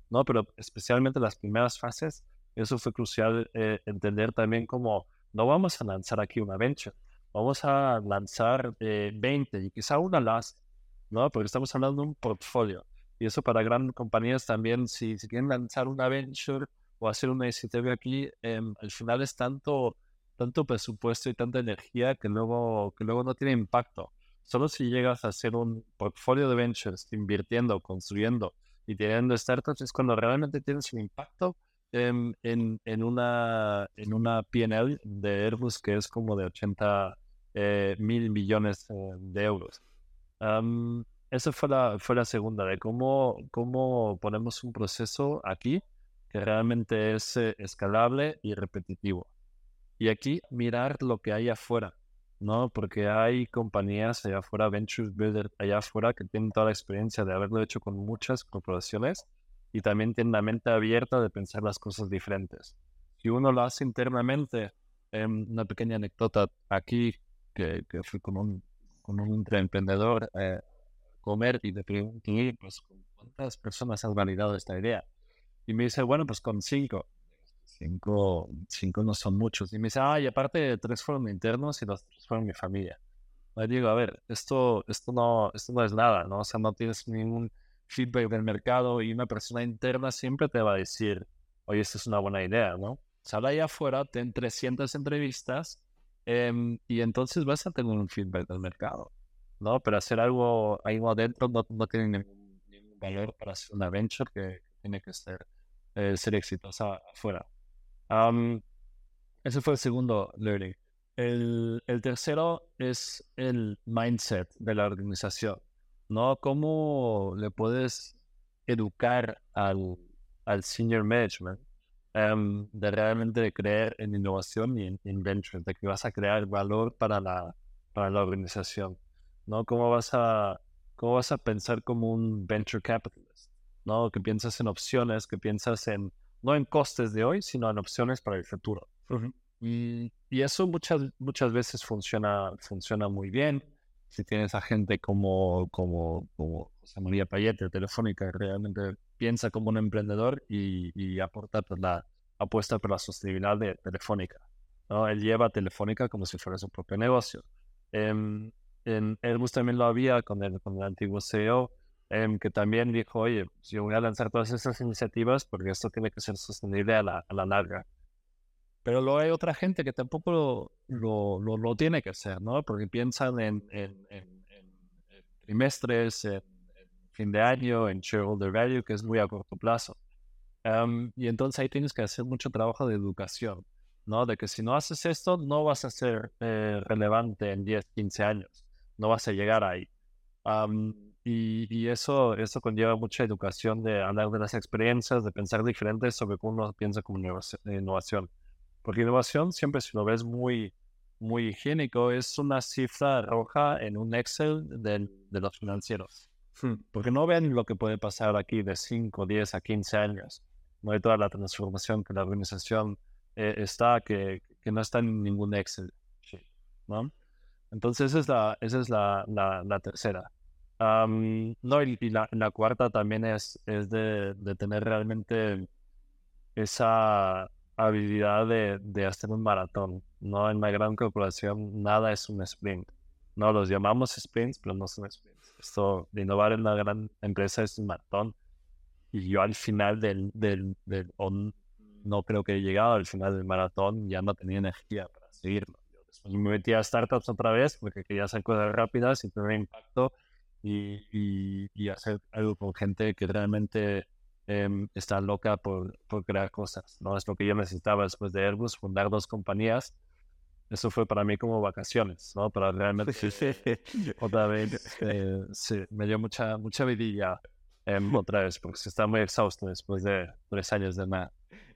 ¿no? Pero especialmente las primeras fases, eso fue crucial eh, entender también como no vamos a lanzar aquí una venture, vamos a lanzar eh, 20 y quizá una last, ¿no? Porque estamos hablando de un portfolio. Y eso para grandes compañías también, si, quieren lanzar una venture o hacer una iniciativa aquí, eh, al final es tanto, tanto presupuesto y tanta energía que luego, que luego no tiene impacto. Solo si llegas a hacer un portfolio de ventures, invirtiendo, construyendo y teniendo startups, es cuando realmente tienes un impacto en, en, una, en una PNL de Airbus que es como de 80 eh, mil millones eh, de euros. Um, esa fue la, fue la segunda, de cómo, cómo ponemos un proceso aquí que realmente es eh, escalable y repetitivo. Y aquí mirar lo que hay afuera, ¿no? Porque hay compañías allá afuera, Venture Builder allá afuera, que tienen toda la experiencia de haberlo hecho con muchas corporaciones y también tiene la mente abierta de pensar las cosas diferentes. Si uno lo hace internamente, em, una pequeña anécdota aquí, que, que fui con un, con un emprendedor eh, comer y le pregunté, pues, ¿cuántas personas han validado esta idea? Y me dice, bueno, pues con cinco. Cinco, cinco no son muchos. Y me dice, ah, y aparte tres fueron internos y los tres fueron mi familia. Le digo, a ver, esto, esto, no, esto no es nada, ¿no? O sea, no tienes ningún feedback del mercado y una persona interna siempre te va a decir, oye, esta es una buena idea, ¿no? Sal ahí afuera, ten 300 entrevistas eh, y entonces vas a tener un feedback del mercado, ¿no? Pero hacer algo ahí adentro no, no tiene ningún, valor para hacer una venture que tiene que ser, eh, ser exitosa afuera. Um, ese fue el segundo learning. El, tercero es el mindset de la organización. ¿no? ¿Cómo le puedes educar al, al senior management um, de realmente creer en innovación y en, en ventures, de que vas a crear valor para la, para la organización, ¿no? ¿Cómo vas a, cómo vas a pensar como un venture capitalist, ¿no? Que piensas en opciones, que piensas en no en costes de hoy, sino en opciones para el futuro. y, y, eso muchas, muchas veces funciona, funciona muy bien. Si tienes a gente como, como, como José María Payete Telefónica, que realmente piensa como un emprendedor y, y aporta por la apuesta por la sostenibilidad de Telefónica. ¿no? Él lleva Telefónica como si fuera su propio negocio. Eh, en Airbus también lo había con el, con el antiguo CEO, em, que también dijo, oye, pues, yo voy a lanzar todas estas iniciativas porque esto tiene que ser sostenible a la, a la larga. Pero luego hay otra gente que tampoco lo, lo, lo, tiene que hacer, ¿no? Porque piensan en, en, en, en trimestres, en, fin de año, en shareholder value, que es muy a corto plazo. Um, y entonces ahí tienes que hacer mucho trabajo de educación, ¿no? De que si no haces esto, no vas a ser eh, relevante en 10, 15 años no vas a llegar ahí. Y, eso, eso conlleva mucha educación de hablar de las experiencias, de pensar diferente sobre cómo uno piensa como innovación. Porque innovación, siempre si lo ves muy, muy higiénico, es una cifra roja en un Excel de, de los financieros. Hmm. Porque no ven lo que puede pasar aquí de 5, 10 a 15 años. No hay toda la transformación que la organización eh, está, que, que, no está en ningún Excel. ¿no? Entonces esa es la, esa es la, la, tercera. No, y, la, la, cuarta también es, es de, de, tener realmente esa habilidad de, de, hacer un maratón. ¿no? En una gran corporación nada es un sprint. No, los llamamos sprints, pero no son sprints. Esto de innovar en una gran empresa es un maratón. Y yo al final del, del, del no creo que he llegado al final del maratón, ya no tenía energía para seguirlo pues me metí a startups otra vez porque quería hacer cosas rápidas y tener impacto y, y, hacer algo con gente que realmente em, está loca por, por, crear cosas. No es lo que yo necesitaba después de Airbus, fundar dos compañías. Eso fue para mí como vacaciones, ¿no? Para realmente otra vez eh, sí, me dio mucha, mucha vidilla em, otra vez porque se está muy exhausto después de tres años de una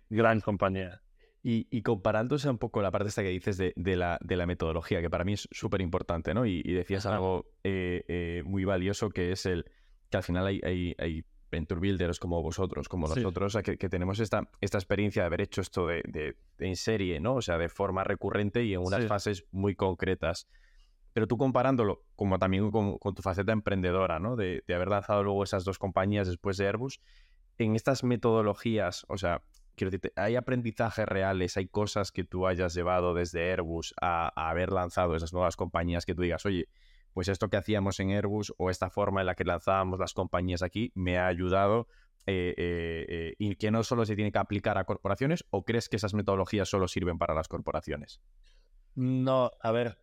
gran compañía. Y, comparándose un poco la parte esta que dices de, la, de la, metodología, que para mí es súper importante, ¿no? Y, decías algo eh, eh, muy valioso que es el que al final hay, hay, hay venture builders como vosotros, como nosotros, que, que, tenemos esta, esta experiencia de haber hecho esto de, de, en serie, ¿no? O sea, de forma recurrente y en unas fases muy concretas. Pero tú comparándolo, como también con, con tu faceta emprendedora, ¿no? De, de haber lanzado luego esas dos compañías después de Airbus, en estas metodologías, o sea, quiero decir, hay aprendizajes reales, hay cosas que tú hayas llevado desde Airbus a, haber lanzado esas nuevas compañías que tú digas, oye, pues esto que hacíamos en Airbus o esta forma en la que lanzábamos las compañías aquí me ha ayudado eh, eh, eh, y que no solo se tiene que aplicar a corporaciones o crees que esas metodologías solo sirven para las corporaciones? No, a ver,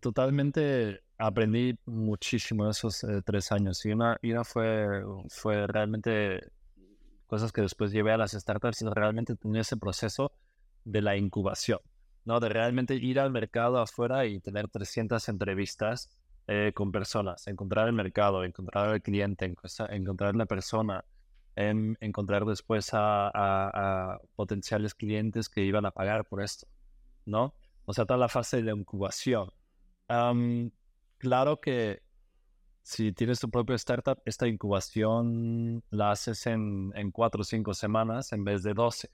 totalmente aprendí muchísimo esos tres años y una, y una fue, fue realmente cosas que después llevé a las startups, sino realmente tener ese proceso de la incubación, ¿no? De realmente ir al mercado afuera y tener 300 entrevistas eh, con personas, encontrar el mercado, encontrar al cliente, encontrar la persona, en, encontrar después a, potenciales clientes que iban a pagar por esto, ¿no? O sea, toda la fase de la incubación. claro que si tienes tu propia startup, esta incubación la haces en, en cuatro o cinco semanas en vez de doce.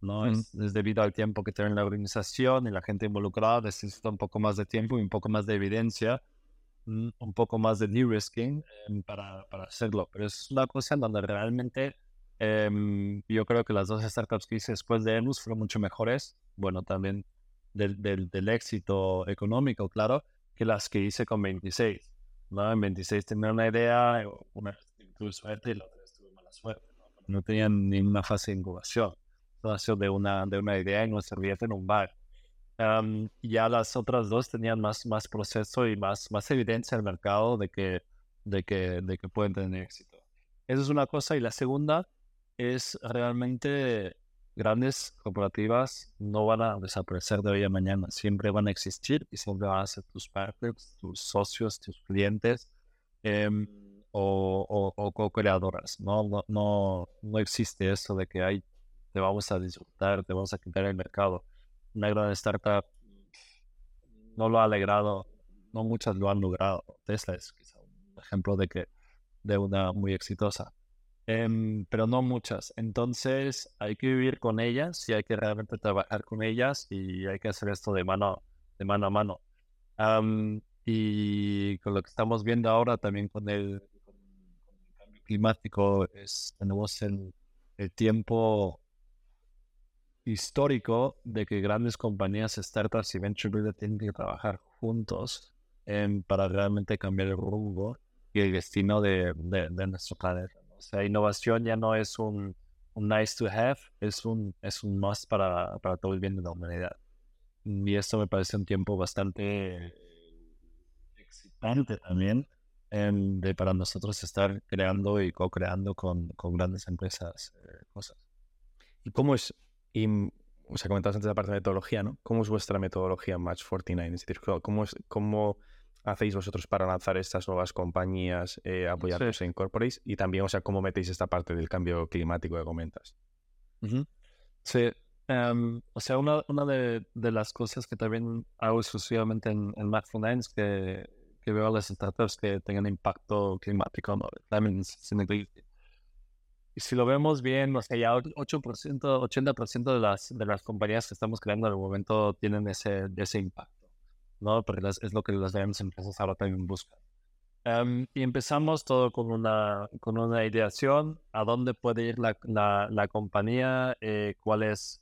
¿no? es, debido al tiempo que tiene la organización y la gente involucrada, necesita un poco más de tiempo y un poco más de evidencia, mm, un poco más de de-risking em, para, para, hacerlo. Pero es una cosa en donde realmente em, yo creo que las dos startups que hice después de Enus fueron mucho mejores, bueno, también del, del, del éxito económico, claro, que las que hice con 26. ¿No? En 26 tenía una idea, una tuve suerte y la otra tuve mala suerte. No, tenían ninguna fase de incubación. Todo de una, de una idea y una servilleta en un bar. ya las otras dos tenían más, más proceso y más, más evidencia en el mercado de que, de, que, de que pueden tener éxito. Esa es una cosa. Y la segunda es realmente grandes corporativas no van a desaparecer de hoy a mañana, siempre van a existir y siempre van a ser tus partners, tus socios, tus clientes em, o, o, co-creadoras. ¿no? No, no, no, existe eso de que hay, te vamos a disfrutar, te vamos a quitar el mercado. Una gran startup no lo ha alegrado, no muchas lo han logrado. Tesla es quizá un ejemplo de que de una muy exitosa. Em, pero no muchas. Entonces hay que vivir con ellas y hay que realmente trabajar con ellas y hay que hacer esto de mano, de mano a mano. y con lo que estamos viendo ahora también con el, cambio climático, es, tenemos el, tiempo histórico de que grandes compañías, startups y venture builder tienen que trabajar juntos para realmente cambiar el rumbo y el destino de, de, nuestro planeta. O sea, innovación ya no es un, un, nice to have, es un, es un must para, para todo el bien de la humanidad. Y esto me parece un tiempo bastante excitante también de, para nosotros estar creando y co-creando con, con, grandes empresas eh, cosas. ¿Y cómo es y, o sea, comentabas antes la parte de metodología, ¿no? ¿Cómo es vuestra metodología Match 49? Es decir, ¿cómo, es, cómo hacéis vosotros para lanzar estas nuevas compañías, eh, apoyarlos en corporates? Y también, o sea, ¿cómo metéis esta parte del cambio climático que comentas? Sí, em, o sea, una, una de, de, las cosas que también hago exclusivamente en, en Match 49 es que, que, veo a las startups que tengan impacto climático, ¿no? Y si lo vemos bien, o sea, ya 8%, 80% de las, de las compañías que estamos creando en el momento tienen ese, ese impacto, ¿no? Porque es lo que las grandes empresas ahora también buscan. Em, y empezamos todo con una, con una ideación, a dónde puede ir la, la, la compañía, eh, cuáles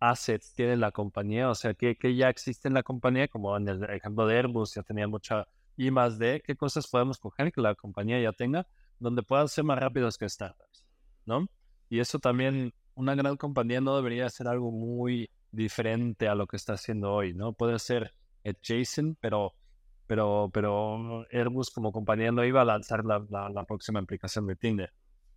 assets tiene la compañía, o sea, qué, qué ya existe en la compañía, como en el ejemplo de Airbus, ya tenía mucha I más D, qué cosas podemos coger que la compañía ya tenga, donde puedan ser más rápidos que startups. ¿no? Y eso también, una gran compañía no debería ser algo muy diferente a lo que está haciendo hoy, ¿no? Puede ser adjacent, pero, pero, pero Airbus como compañía no iba a lanzar la, la, próxima aplicación de Tinder,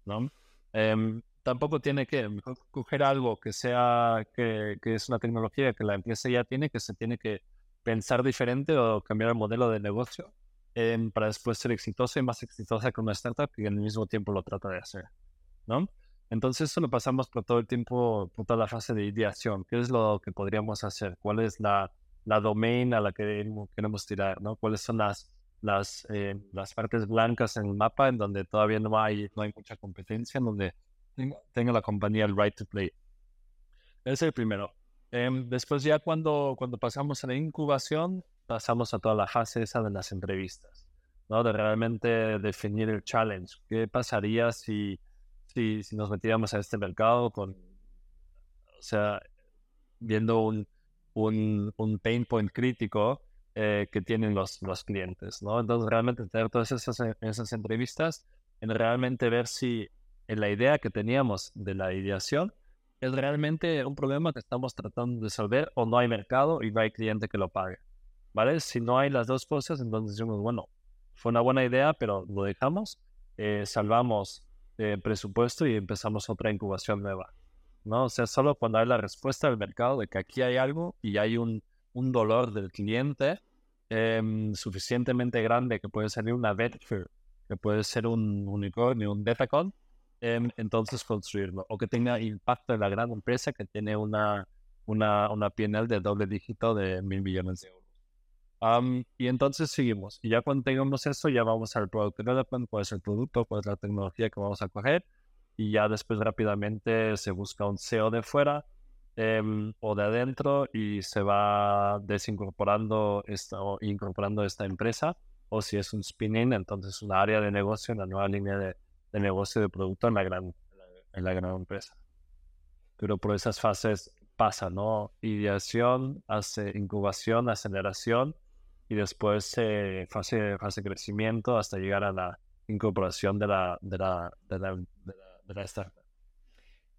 ¿no? Em, tampoco tiene que coger algo que sea, que, que, es una tecnología que la empresa ya tiene, que se tiene que pensar diferente o cambiar el modelo de negocio em, para después ser exitosa y más exitosa con una startup que al mismo tiempo lo trata de hacer. ¿no? Entonces eso lo pasamos por todo el tiempo, por toda la fase de ideación. ¿Qué es lo que podríamos hacer? ¿Cuál es la, la domain a la que queremos tirar? ¿no? ¿Cuáles son las, las, eh, las partes blancas en el mapa en donde todavía no hay, no hay mucha competencia, en donde tenga, la compañía el right to play? Ese es el primero. Em, después ya cuando, cuando pasamos a la incubación, pasamos a toda la fase esa de las entrevistas, ¿no? De realmente definir el challenge. ¿Qué pasaría si si, si nos metiéramos a este mercado con, o sea, viendo un, un, un pain point crítico eh, que tienen los, los clientes, ¿no? Entonces, realmente tener todas esas, esas entrevistas en realmente ver si en la idea que teníamos de la ideación es realmente un problema que estamos tratando de resolver o no hay mercado y no hay cliente que lo pague, ¿vale? Si no hay las dos cosas, entonces decimos, bueno, fue una buena idea, pero lo dejamos, eh, salvamos presupuesto y empezamos otra incubación nueva. ¿No? O sea, solo cuando hay la respuesta del mercado de que aquí hay algo y hay un, un dolor del cliente em, suficientemente grande que puede ser una venture, que puede ser un unicornio, un decacon, em, entonces construirlo. O que tenga impacto en la gran empresa que tiene una, una, una PNL de doble dígito de mil millones de euros y entonces seguimos. Y ya cuando tengamos eso, ya vamos al product development, cuál es el producto, cuál es la tecnología que vamos a coger. Y ya después rápidamente se busca un SEO de fuera em, o de adentro y se va desincorporando esta, o incorporando esta empresa. O si es un spin-in, entonces una área de negocio, una nueva línea de, de negocio de producto en la, gran, en la gran empresa. Pero por esas fases pasa, ¿no? Ideación, hace incubación, aceleración y después eh, fase, fase de crecimiento hasta llegar a la incorporación de la, de la, de la, de la, startup.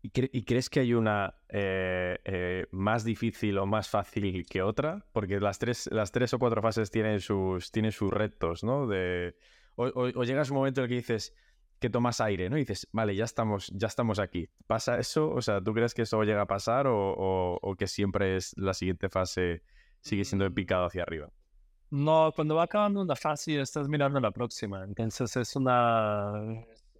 ¿Y, ¿Y, crees que hay una eh, eh, más difícil o más fácil que otra? Porque las tres, las tres o cuatro fases tienen sus, tienen sus retos, ¿no? De, o, o, llegas un momento en el que dices que tomas aire, ¿no? Y dices, vale, ya estamos, ya estamos aquí. ¿Pasa eso? O sea, ¿tú crees que eso llega a pasar o, o, o que siempre es la siguiente fase sigue siendo de picado hacia arriba? No, cuando va acabando una fase estás mirando la próxima. Entonces es una...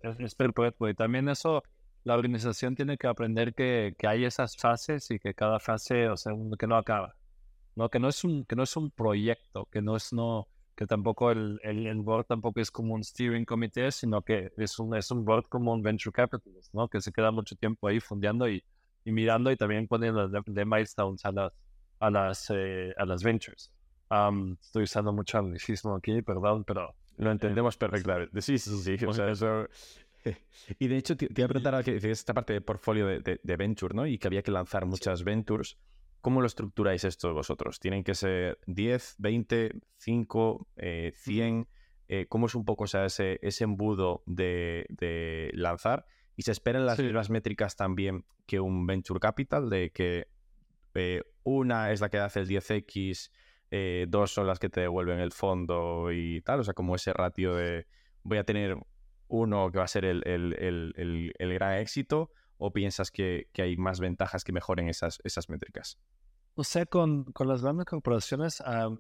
Es, perpetuo. Y también eso, la organización tiene que aprender que, que, hay esas fases y que cada fase, o sea, que no acaba. ¿no? Que, no es un, que no es un proyecto, que no es, no, que tampoco el, el, board tampoco es como un steering committee, sino que es un, es un board como un venture capitalist, ¿no? Que se queda mucho tiempo ahí fundeando y, y mirando y también poniendo de, milestones a las, a las, eh, a las ventures. estoy usando mucho anglicismo aquí, perdón, pero... Lo entendemos perfectamente. Sí, sí, sí. O sea, eso... Y de hecho, te, te iba a preguntar que esta parte de portfolio de, de, de, venture, ¿no? Y que había que lanzar muchas ventures. ¿Cómo lo estructuráis esto vosotros? ¿Tienen que ser 10, 20, 5, 100? ¿Cómo es un poco ese, ese embudo de, lanzar? ¿Y se esperan las mismas métricas también que un venture capital? De que eh, una es la que hace el 10x, eh, dos son las que te devuelven el fondo y tal. O sea, como ese ratio de voy a tener uno que va a ser el, el gran éxito o piensas que, hay más ventajas que mejoren esas, esas métricas? O sea, con, con las grandes corporaciones, a,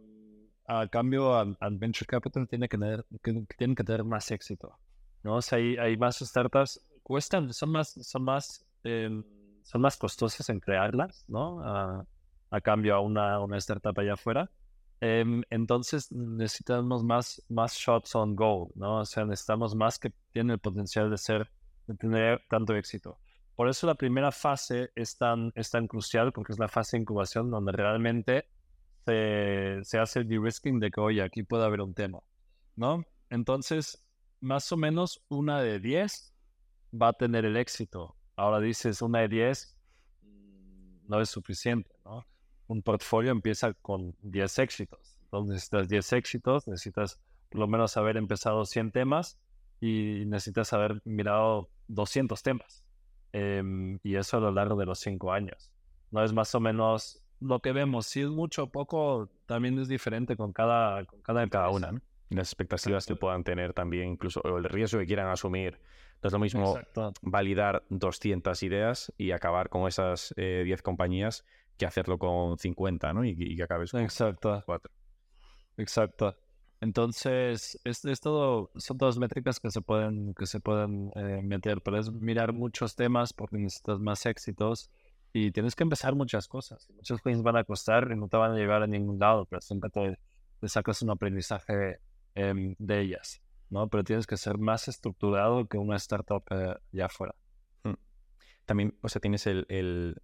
cambio, al, venture capital tiene que, tener, que, tienen que tener más éxito. ¿no? O sea, hay, hay más startups, cuestan, son más, son más, em, son más costosas en crearlas, ¿no? A, cambio a una, una startup allá afuera. Em, entonces necesitamos más, más shots on goal, ¿no? O sea, necesitamos más que tienen el potencial de ser, de tener tanto éxito. Por eso la primera fase es tan, es tan crucial, porque es la fase de incubación donde realmente se, se hace el de-risking de que, oye, aquí puede haber un tema, ¿no? Entonces, más o menos una de 10 va a tener el éxito. Ahora dices, una de 10 mm, no es suficiente, ¿no? Un portfolio empieza con 10 éxitos. Entonces necesitas 10 éxitos, necesitas por lo menos haber empezado 100 temas y necesitas haber mirado 200 temas. Em, y eso a lo largo de los cinco años. No es más o menos lo que vemos. Si es mucho o poco, también es diferente con cada, con cada, cada una. Las expectativas que puedan tener también, incluso el riesgo que quieran asumir. No es lo mismo validar 200 ideas y acabar con esas 10 eh, compañías que hacerlo con 50, ¿no? Y, y que acabes con Exacto. 4. Exacto. Entonces, es, es, todo, son todas métricas que se pueden, que se pueden eh, meter, pero es mirar muchos temas porque necesitas más éxitos y tienes que empezar muchas cosas. Muchas cosas van a costar y no te van a llevar a ningún lado, pero siempre te, sacas un aprendizaje em, de ellas, ¿no? Pero tienes que ser más estructurado que una startup eh, ya afuera también, o sea, tienes el,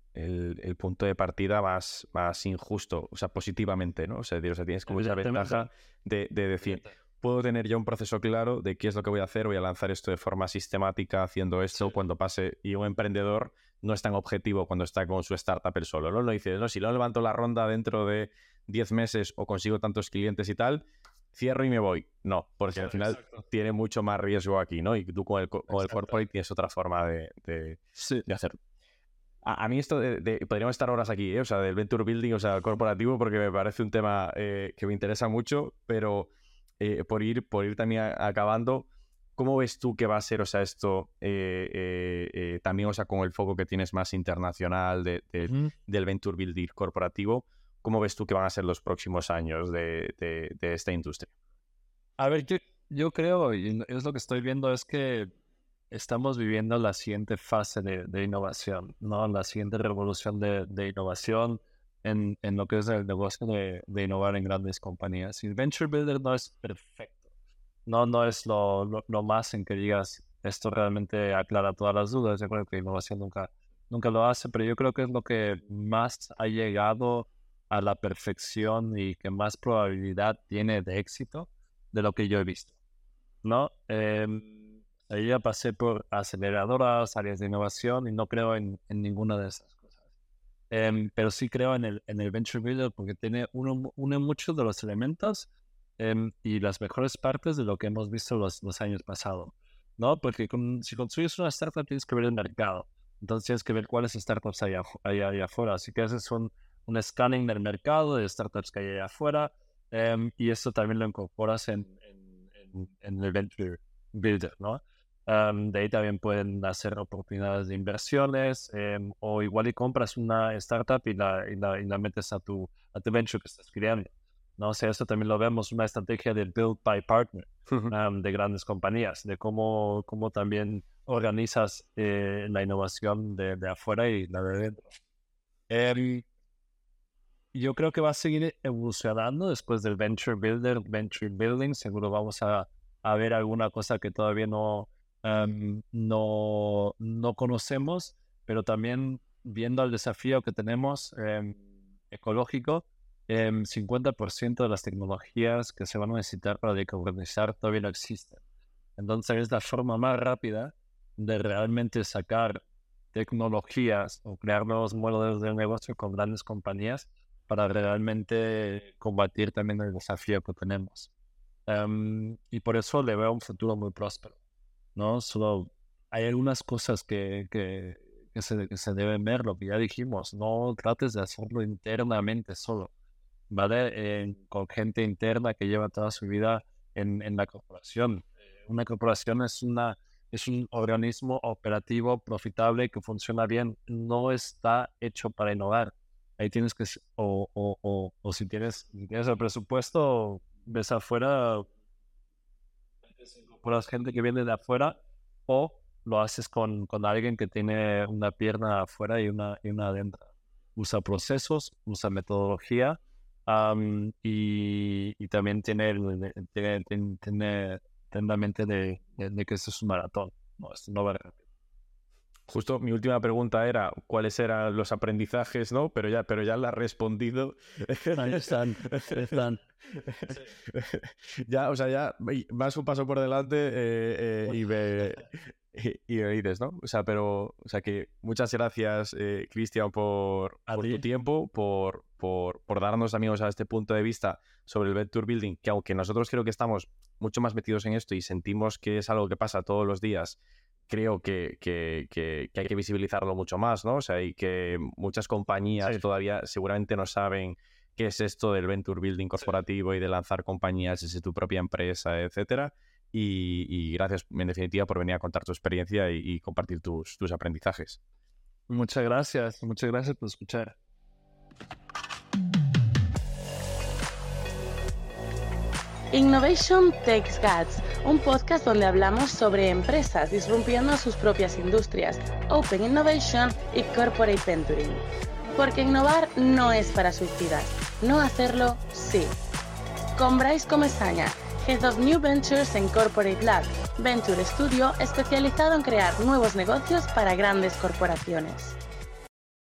punto de partida más, más injusto, o sea, positivamente, ¿no? O sea, tienes como esa ventaja de, decir, puedo tener ya un proceso claro de qué es lo que voy a hacer, voy a lanzar esto de forma sistemática, haciendo esto cuando pase, y un emprendedor no es tan objetivo cuando está con su startup el solo, ¿no? Lo dice, no, si lo levanto la ronda dentro de 10 meses o consigo tantos clientes y tal, cierro y me voy. No, porque al final tiene mucho más riesgo aquí, ¿no? Y tú con el, con el corporate tienes otra forma de, de, hacerlo. A, mí esto de, Podríamos estar horas aquí, ¿eh? O sea, del venture building, o sea, corporativo, porque me parece un tema eh, que me interesa mucho, pero eh, por, ir, por ir también acabando, ¿cómo ves tú que va a ser, o sea, esto también, o sea, con el foco que tienes más internacional del venture building corporativo? ¿Cómo ves tú que van a ser los próximos años de, esta industria? A ver, yo, creo, y es lo que estoy viendo, es que estamos viviendo la siguiente fase de, innovación, ¿no? La siguiente revolución de, innovación en, lo que es el negocio de, innovar en grandes compañías. Y Venture Builder no es perfecto. No, no es lo, lo, más en que digas, esto realmente aclara todas las dudas. Yo creo que innovación nunca, nunca lo hace, pero yo creo que es lo que más ha llegado a la perfección y que más probabilidad tiene de éxito de lo que yo he visto. ¿No? Eh, ya pasé por aceleradoras, áreas de innovación y no creo en, ninguna de esas cosas. Em, pero sí creo en el, en el Venture Builder porque tiene uno, une muchos de los elementos em, y las mejores partes de lo que hemos visto los, los años pasados. ¿no? Porque si construyes una startup tienes que ver el mercado. Entonces tienes que ver cuáles startups hay, allá afuera. Así que ese es un, un scanning del mercado de startups que hay allá afuera em, y eso también lo incorporas en, en, el Venture Builder, ¿no? Em, de ahí también pueden hacer oportunidades de inversiones em, o igual y compras una startup y la, y la, y la, metes a tu, a tu venture que estás creando. ¿no? O sea, eso también lo vemos, una estrategia de build by partner de grandes compañías, de cómo, cómo también organizas eh, la innovación de, de, afuera y la de dentro. Yo creo que va a seguir evolucionando después del Venture Builder, Venture Building. Seguro vamos a, a ver alguna cosa que todavía no, em, no, no conocemos, pero también viendo el desafío que tenemos em, ecológico, 50% de las tecnologías que se van a necesitar para decarbonizar todavía no existen. Entonces es la forma más rápida de realmente sacar tecnologías o crear nuevos modelos de negocio con grandes compañías para realmente combatir también el desafío que tenemos. Em, y por eso le veo un futuro muy próspero. ¿no? Solo hay algunas cosas que, que, que, se, que se deben ver, lo que ya dijimos, no trates de hacerlo internamente solo, ¿vale? con gente interna que lleva toda su vida en, en la corporación. Eh, una corporación es una es un organismo operativo profitable que funciona bien, no está hecho para innovar. Ahí tienes que, o, o, o, o si, tienes, tienes el presupuesto, ves afuera, incorporas gente que viene de afuera o lo haces con, con alguien que tiene una pierna afuera y una, y una adentro. Usa procesos, usa metodología y, y, también tiene, tiene, tiene, tiene la mente de, de, que esto es un maratón. No, esto no va. Justo mi última pregunta era cuáles eran los aprendizajes, ¿no? Pero ya, pero ya la has respondido. Ahí están, están. ya, o sea, ya vas un paso por delante eh, eh, y, me, y, me dices, ¿no? O sea, pero, o sea, que muchas gracias, eh, Cristian, por, por tu tiempo, por, por, por darnos, amigos, a este punto de vista sobre el Venture Building, que aunque nosotros creo que estamos mucho más metidos en esto y sentimos que es algo que pasa todos los días creo que, que, que, hay que visibilizarlo mucho más, ¿no? O sea, y que muchas compañías todavía seguramente no saben qué es esto del venture building corporativo y de lanzar compañías desde tu propia empresa, etcétera. Y, gracias, en definitiva, por venir a contar tu experiencia y, y compartir tus, tus aprendizajes. Muchas gracias, muchas gracias por escuchar. Innovation Takes Guts, un podcast donde hablamos sobre empresas disrumpiendo sus propias industrias, Open Innovation y Corporate Venturing. Porque innovar no es para suicidas, no hacerlo sí. Con Bryce Comesaña, Head of New Ventures en Corporate Lab, Venture Studio especializado en crear nuevos negocios para grandes corporaciones.